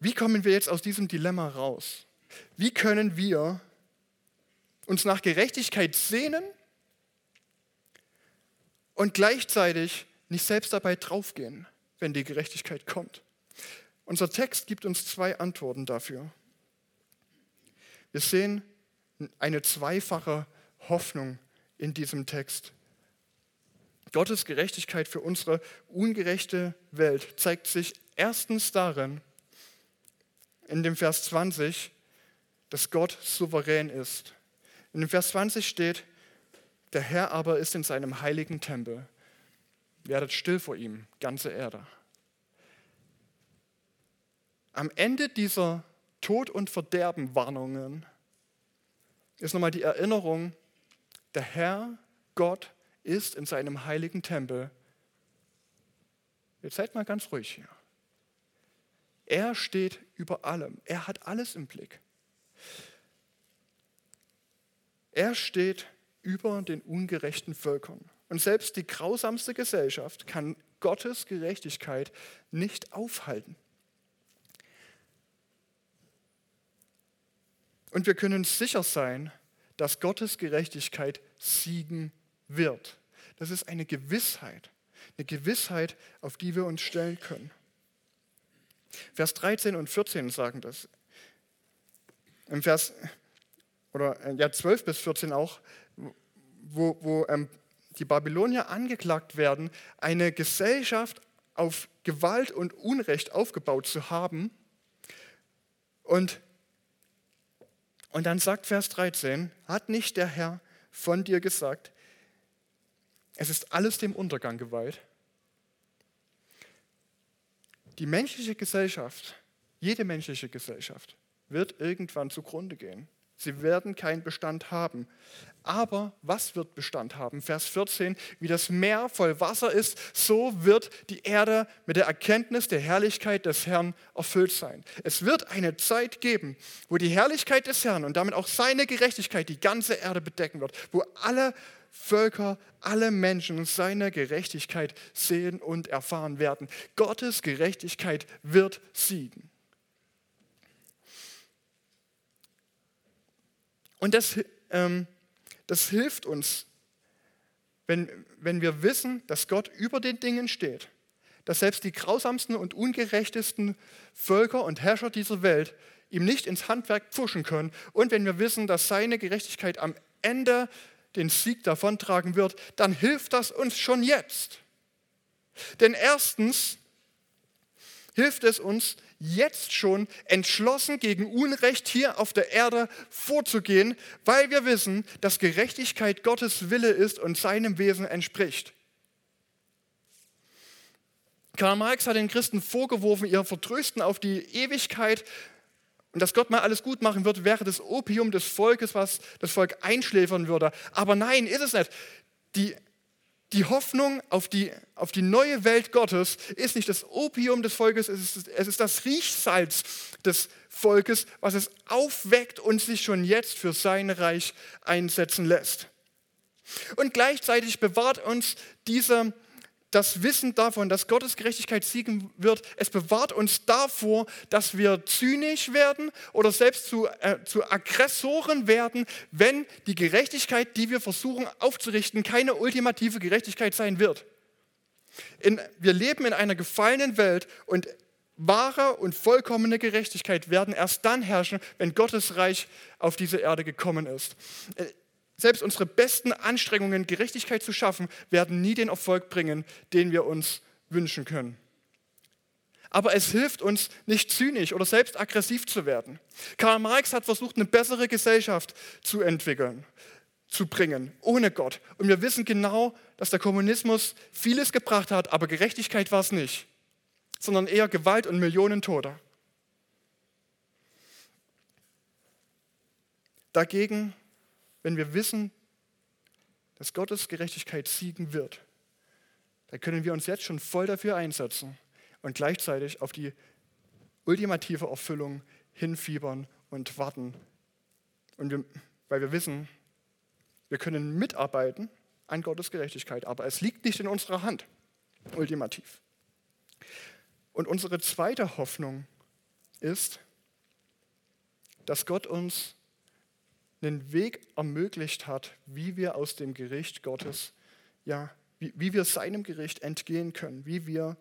Wie kommen wir jetzt aus diesem Dilemma raus? Wie können wir uns nach Gerechtigkeit sehnen und gleichzeitig nicht selbst dabei draufgehen, wenn die Gerechtigkeit kommt? Unser Text gibt uns zwei Antworten dafür. Wir sehen eine zweifache Hoffnung in diesem Text. Gottes Gerechtigkeit für unsere ungerechte Welt zeigt sich erstens darin, in dem Vers 20, dass Gott souverän ist. In dem Vers 20 steht, der Herr aber ist in seinem heiligen Tempel. Werdet still vor ihm, ganze Erde. Am Ende dieser Tod- und Verderben-Warnungen ist nochmal die Erinnerung, der Herr, Gott, ist in seinem heiligen Tempel. Jetzt seid mal ganz ruhig hier. Er steht über allem. Er hat alles im Blick. Er steht über den ungerechten Völkern. Und selbst die grausamste Gesellschaft kann Gottes Gerechtigkeit nicht aufhalten. Und wir können sicher sein, dass Gottes Gerechtigkeit siegen wird. Das ist eine Gewissheit, eine Gewissheit, auf die wir uns stellen können. Vers 13 und 14 sagen das. Im Vers oder äh, ja 12 bis 14 auch, wo, wo ähm, die Babylonier angeklagt werden, eine Gesellschaft auf Gewalt und Unrecht aufgebaut zu haben. Und und dann sagt Vers 13, hat nicht der Herr von dir gesagt, es ist alles dem Untergang geweiht? Die menschliche Gesellschaft, jede menschliche Gesellschaft wird irgendwann zugrunde gehen. Sie werden keinen Bestand haben. Aber was wird Bestand haben? Vers 14, wie das Meer voll Wasser ist, so wird die Erde mit der Erkenntnis der Herrlichkeit des Herrn erfüllt sein. Es wird eine Zeit geben, wo die Herrlichkeit des Herrn und damit auch seine Gerechtigkeit die ganze Erde bedecken wird, wo alle Völker, alle Menschen seine Gerechtigkeit sehen und erfahren werden. Gottes Gerechtigkeit wird siegen. Und das, ähm, das hilft uns, wenn, wenn wir wissen, dass Gott über den Dingen steht, dass selbst die grausamsten und ungerechtesten Völker und Herrscher dieser Welt ihm nicht ins Handwerk pfuschen können und wenn wir wissen, dass seine Gerechtigkeit am Ende den Sieg davontragen wird, dann hilft das uns schon jetzt. Denn erstens hilft es uns, jetzt schon entschlossen gegen Unrecht hier auf der Erde vorzugehen, weil wir wissen, dass Gerechtigkeit Gottes Wille ist und seinem Wesen entspricht. Karl Marx hat den Christen vorgeworfen, ihr Vertrösten auf die Ewigkeit und dass Gott mal alles gut machen wird, wäre das Opium des Volkes, was das Volk einschläfern würde. Aber nein, ist es nicht. Die, Die Hoffnung auf die, auf die neue Welt Gottes ist nicht das Opium des Volkes, es ist, es ist das Riechsalz des Volkes, was es aufweckt und sich schon jetzt für sein Reich einsetzen lässt. Und gleichzeitig bewahrt uns dieser, das Wissen davon, dass Gottes Gerechtigkeit siegen wird, es bewahrt uns davor, dass wir zynisch werden oder selbst zu, äh, zu Aggressoren werden, wenn die Gerechtigkeit, die wir versuchen aufzurichten, keine ultimative Gerechtigkeit sein wird. In, wir leben in einer gefallenen Welt und wahre und vollkommene Gerechtigkeit werden erst dann herrschen, wenn Gottes Reich auf diese Erde gekommen ist. Selbst unsere besten Anstrengungen, Gerechtigkeit zu schaffen, werden nie den Erfolg bringen, den wir uns wünschen können. Aber es hilft uns, nicht zynisch oder selbst aggressiv zu werden. Karl Marx hat versucht, eine bessere Gesellschaft zu entwickeln, zu bringen, ohne Gott. Und wir wissen genau, dass der Kommunismus vieles gebracht hat, aber Gerechtigkeit war es nicht, sondern eher Gewalt und Millionen Tote. Dagegen wenn wir wissen, dass Gottes Gerechtigkeit siegen wird, dann können wir uns jetzt schon voll dafür einsetzen und gleichzeitig auf die ultimative Erfüllung hinfiebern und warten. Und wir, weil wir wissen, wir können mitarbeiten an Gottes Gerechtigkeit, aber es liegt nicht in unserer Hand, ultimativ. Und unsere zweite Hoffnung ist, dass Gott uns einen Weg ermöglicht hat, wie wir aus dem Gericht Gottes, ja, wie, wie wir seinem Gericht entgehen können, wie wir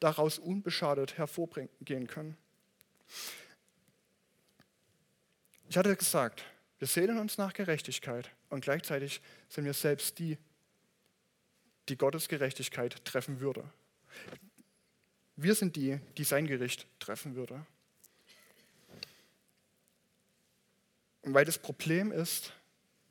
daraus unbeschadet hervorgehen können. Ich hatte gesagt, wir sehnen uns nach Gerechtigkeit und gleichzeitig sind wir selbst die, die Gottes Gerechtigkeit treffen würde. Wir sind die, die sein Gericht treffen würde. Und weil das Problem ist,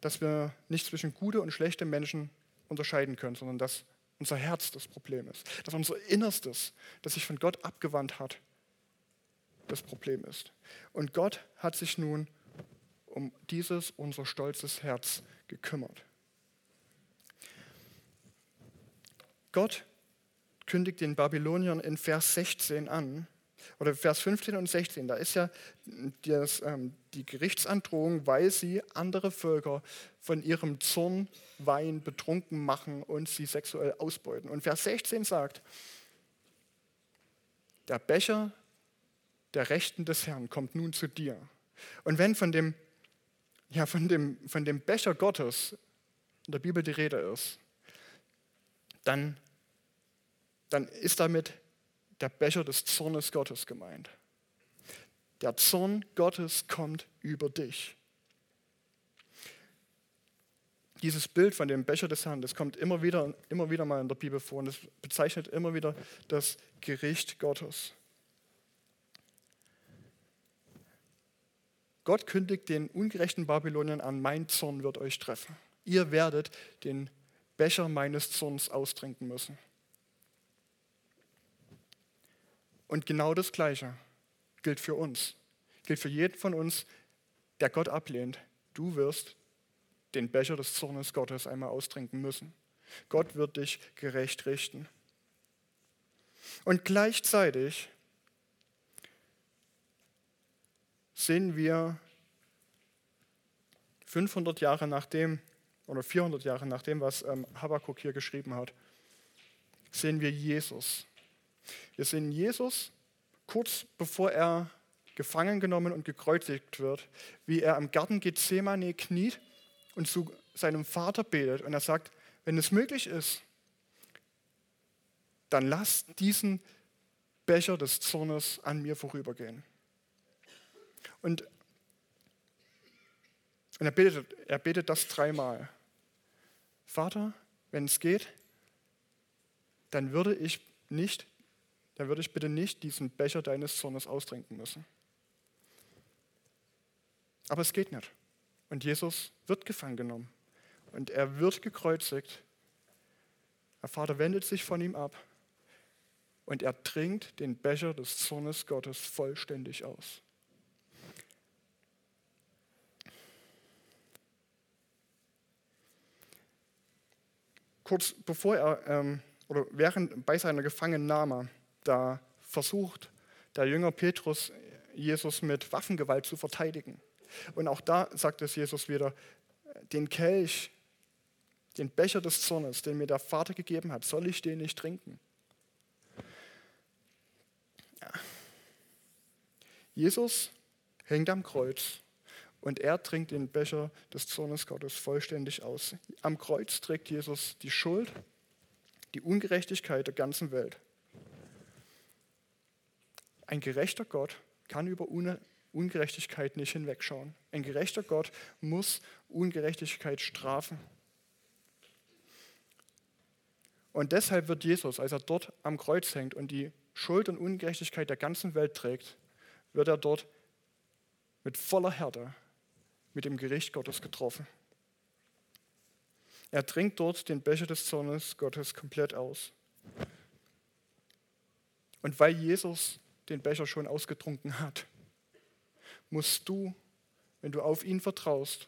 dass wir nicht zwischen gute und schlechte Menschen unterscheiden können, sondern dass unser Herz das Problem ist, dass unser Innerstes, das sich von Gott abgewandt hat, das Problem ist. Und Gott hat sich nun um dieses unser stolzes Herz gekümmert. Gott kündigt den Babyloniern in Vers 16 an, oder Vers 15 und 16, da ist ja das, ähm, die Gerichtsandrohung, weil sie andere Völker von ihrem Zornwein betrunken machen und sie sexuell ausbeuten. Und Vers 16 sagt, der Becher der Rechten des Herrn kommt nun zu dir. Und wenn von dem, ja, von dem, von dem Becher Gottes in der Bibel die Rede ist, dann, dann ist damit der Becher des Zornes Gottes gemeint. Der Zorn Gottes kommt über dich. Dieses Bild von dem Becher des Herrn, das kommt immer wieder, immer wieder mal in der Bibel vor und das bezeichnet immer wieder das Gericht Gottes. Gott kündigt den ungerechten Babyloniern an, mein Zorn wird euch treffen. Ihr werdet den Becher meines Zorns austrinken müssen. Und genau das Gleiche gilt für uns, gilt für jeden von uns, der Gott ablehnt. Du wirst den Becher des Zornes Gottes einmal austrinken müssen. Gott wird dich gerecht richten. Und gleichzeitig sehen wir 500 Jahre nachdem, oder 400 Jahre nachdem, was ähm, Habakkuk hier geschrieben hat, sehen wir Jesus. Wir sehen Jesus kurz bevor er gefangen genommen und gekreuzigt wird, wie er im Garten Gethsemane kniet und zu seinem Vater betet. Und er sagt, wenn es möglich ist, dann lass diesen Becher des Zornes an mir vorübergehen. Und, und er, betet, er betet das dreimal. Vater, wenn es geht, dann würde ich nicht dann würde ich bitte nicht diesen Becher deines Zornes austrinken müssen. Aber es geht nicht. Und Jesus wird gefangen genommen. Und er wird gekreuzigt. Der Vater wendet sich von ihm ab. Und er trinkt den Becher des Zornes Gottes vollständig aus. kurz bevor er, ähm, oder während bei seiner Gefangennahme, da versucht der Jünger Petrus Jesus mit Waffengewalt zu verteidigen. Und auch da sagt es Jesus wieder, den Kelch, den Becher des Zornes, den mir der Vater gegeben hat, soll ich den nicht trinken? Jesus hängt am Kreuz und er trinkt den Becher des Zornes Gottes vollständig aus. Am Kreuz trägt Jesus die Schuld, die Ungerechtigkeit der ganzen Welt. Ein gerechter Gott kann über Ungerechtigkeit nicht hinwegschauen. Ein gerechter Gott muss Ungerechtigkeit strafen. Und deshalb wird Jesus, als er dort am Kreuz hängt und die Schuld und Ungerechtigkeit der ganzen Welt trägt, wird er dort mit voller Härte mit dem Gericht Gottes getroffen. Er trinkt dort den Becher des Zornes Gottes komplett aus. Und weil Jesus den Becher schon ausgetrunken hat, musst du, wenn du auf ihn vertraust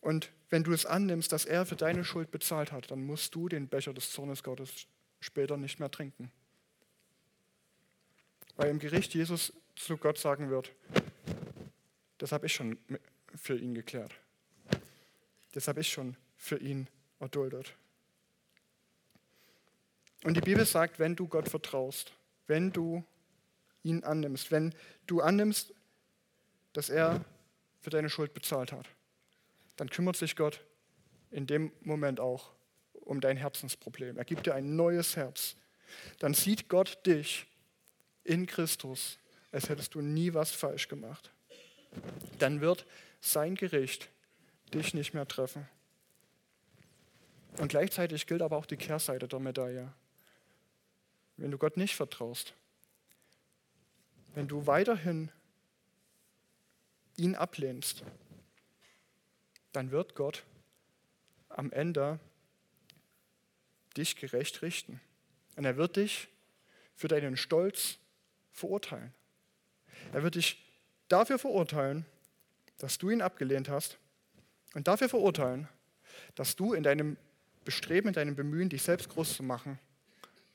und wenn du es annimmst, dass er für deine Schuld bezahlt hat, dann musst du den Becher des Zornes Gottes später nicht mehr trinken. Weil im Gericht Jesus zu Gott sagen wird, das habe ich schon für ihn geklärt. Das habe ich schon für ihn erduldet. Und die Bibel sagt, wenn du Gott vertraust, wenn du ihn annimmst, wenn du annimmst, dass er für deine Schuld bezahlt hat, dann kümmert sich Gott in dem Moment auch um dein Herzensproblem. Er gibt dir ein neues Herz. Dann sieht Gott dich in Christus, als hättest du nie was falsch gemacht. Dann wird sein Gericht dich nicht mehr treffen. Und gleichzeitig gilt aber auch die Kehrseite der Medaille. Wenn du Gott nicht vertraust, wenn du weiterhin ihn ablehnst, dann wird Gott am Ende dich gerecht richten. Und er wird dich für deinen Stolz verurteilen. Er wird dich dafür verurteilen, dass du ihn abgelehnt hast und dafür verurteilen, dass du in deinem Bestreben, in deinem Bemühen, dich selbst groß zu machen,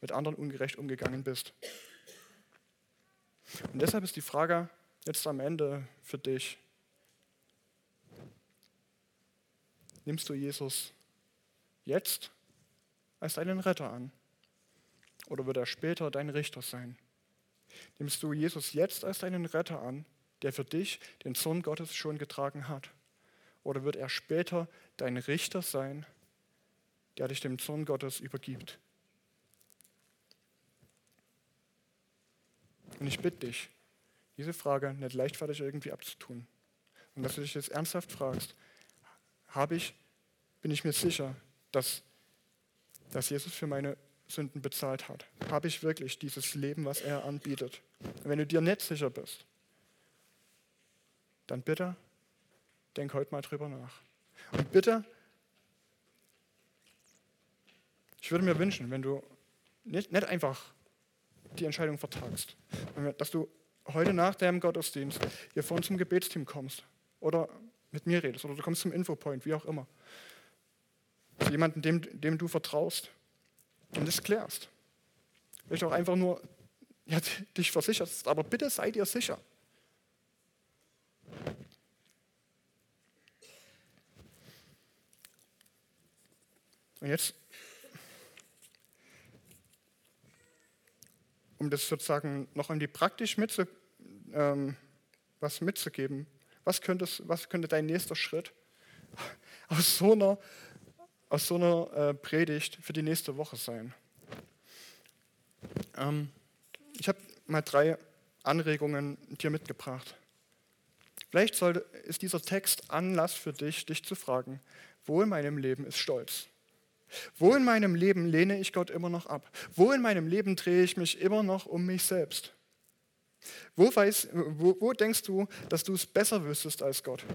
mit anderen ungerecht umgegangen bist. Und deshalb ist die Frage jetzt am Ende für dich, nimmst du Jesus jetzt als deinen Retter an? Oder wird er später dein Richter sein? Nimmst du Jesus jetzt als deinen Retter an, der für dich den Sohn Gottes schon getragen hat? Oder wird er später dein Richter sein, der dich dem Sohn Gottes übergibt? Und ich bitte dich, diese Frage nicht leichtfertig irgendwie abzutun. Und dass du dich jetzt ernsthaft fragst, habe ich, bin ich mir sicher, dass dass Jesus für meine Sünden bezahlt hat? Habe ich wirklich dieses Leben, was er anbietet? Und wenn du dir nicht sicher bist, dann bitte denk heute mal drüber nach. Und bitte, ich würde mir wünschen, wenn du nicht, nicht einfach die Entscheidung vertagst, dass du heute nach deinem Gottesdienst hier vor uns zum Gebetsteam kommst oder mit mir redest oder du kommst zum Infopoint, wie auch immer zu jemandem, dem, dem du vertraust und das klärst. Vielleicht auch einfach nur ja, dich versicherst, aber bitte sei dir sicher. Und jetzt, um das sozusagen noch irgendwie praktisch mitzu, ähm, was mitzugeben, was, könntest, was könnte dein nächster Schritt aus so einer aus so einer äh, Predigt für die nächste Woche sein? Ähm, ich habe mal drei Anregungen dir mitgebracht. Vielleicht soll, ist dieser Text Anlass für dich, dich zu fragen, wo in meinem Leben ist Stolz? Wo in meinem Leben lehne ich Gott immer noch ab? Wo in meinem Leben drehe ich mich immer noch um mich selbst? Wo, weiß, wo, wo denkst du, dass du es besser wüsstest als Gott?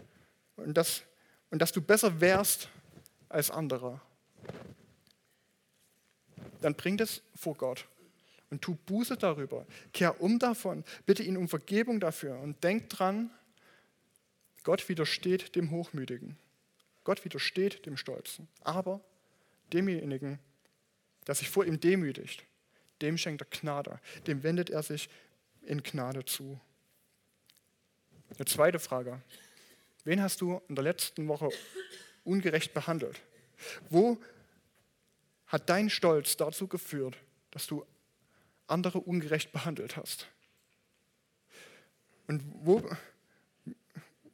Und dass, und dass du besser wärst als anderer. Dann bring das vor Gott und tu Buße darüber. Kehr um davon, bitte ihn um Vergebung dafür und denk dran, Gott widersteht dem Hochmütigen. Gott widersteht dem Stolzen, aber demjenigen, der sich vor ihm demütigt, dem schenkt er Gnade, dem wendet er sich in Gnade zu. Eine zweite Frage. Wen hast du in der letzten Woche ungerecht behandelt? Wo hat dein Stolz dazu geführt, dass du andere ungerecht behandelt hast? Und wo,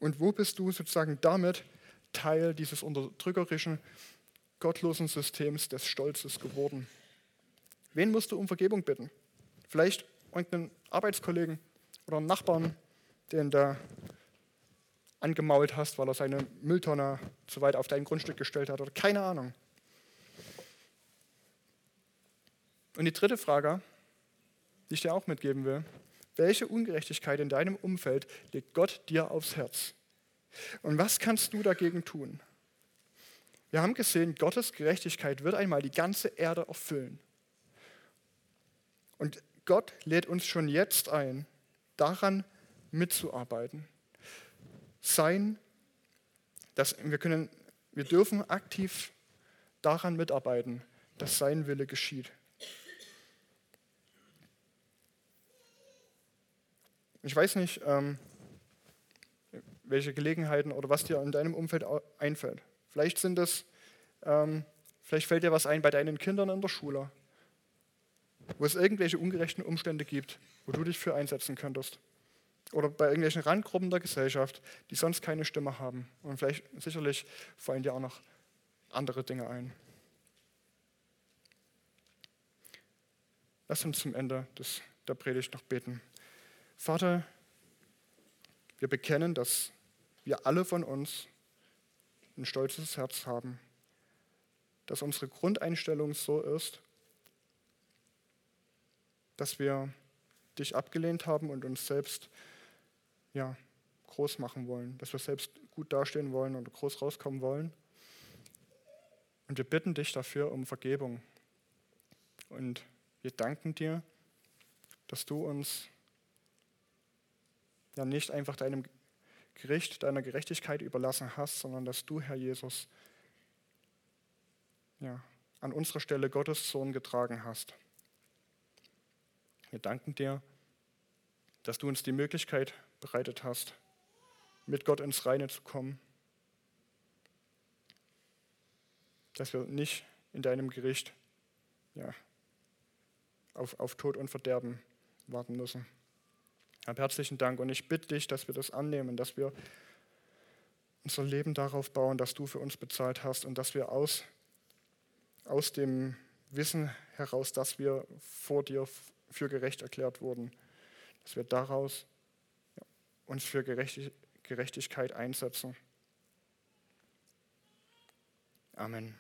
und wo bist du sozusagen damit Teil dieses unterdrückerischen, gottlosen Systems des Stolzes geworden? Wen musst du um Vergebung bitten? Vielleicht irgendeinen Arbeitskollegen oder einen Nachbarn, den du angemault hast, weil er seine Mülltonne zu weit auf dein Grundstück gestellt hat oder keine Ahnung. Und die dritte Frage, die ich dir auch mitgeben will, welche Ungerechtigkeit in deinem Umfeld legt Gott dir aufs Herz? Und was kannst du dagegen tun? Wir haben gesehen, Gottes Gerechtigkeit wird einmal die ganze Erde erfüllen. Und Gott lädt uns schon jetzt ein, daran mitzuarbeiten. Sein, dass wir können, wir dürfen aktiv daran mitarbeiten, dass sein Wille geschieht. Ich weiß nicht, ähm, welche Gelegenheiten oder was dir in deinem Umfeld einfällt. Vielleicht sind es, ähm, vielleicht fällt dir was ein bei deinen Kindern in der Schule, wo es irgendwelche ungerechten Umstände gibt, wo du dich für einsetzen könntest. Oder bei irgendwelchen Randgruppen der Gesellschaft, die sonst keine Stimme haben. Und vielleicht, sicherlich fallen dir auch noch andere Dinge ein. Lass uns zum Ende des, der Predigt noch beten. Vater, wir bekennen, dass wir alle von uns ein stolzes Herz haben, dass unsere Grundeinstellung so ist, dass wir dich abgelehnt haben und uns selbst ja, groß machen wollen, dass wir selbst gut dastehen wollen und groß rauskommen wollen. Und wir bitten dich dafür um Vergebung. Und wir danken dir, dass du uns ja nicht einfach deinem Gericht, deiner Gerechtigkeit überlassen hast, sondern dass du, Herr Jesus, ja, an unserer Stelle Gottes Sohn getragen hast. Wir danken dir, dass du uns die Möglichkeit bereitet hast, mit Gott ins Reine zu kommen, dass wir nicht in deinem Gericht ja, auf, auf Tod und Verderben warten müssen. Hab herzlichen Dank und ich bitte dich, dass wir das annehmen, dass wir unser Leben darauf bauen, dass du für uns bezahlt hast und dass wir aus, aus dem Wissen heraus, dass wir vor dir für gerecht erklärt wurden, dass wir daraus uns für Gerechtigkeit einsetzen. Amen.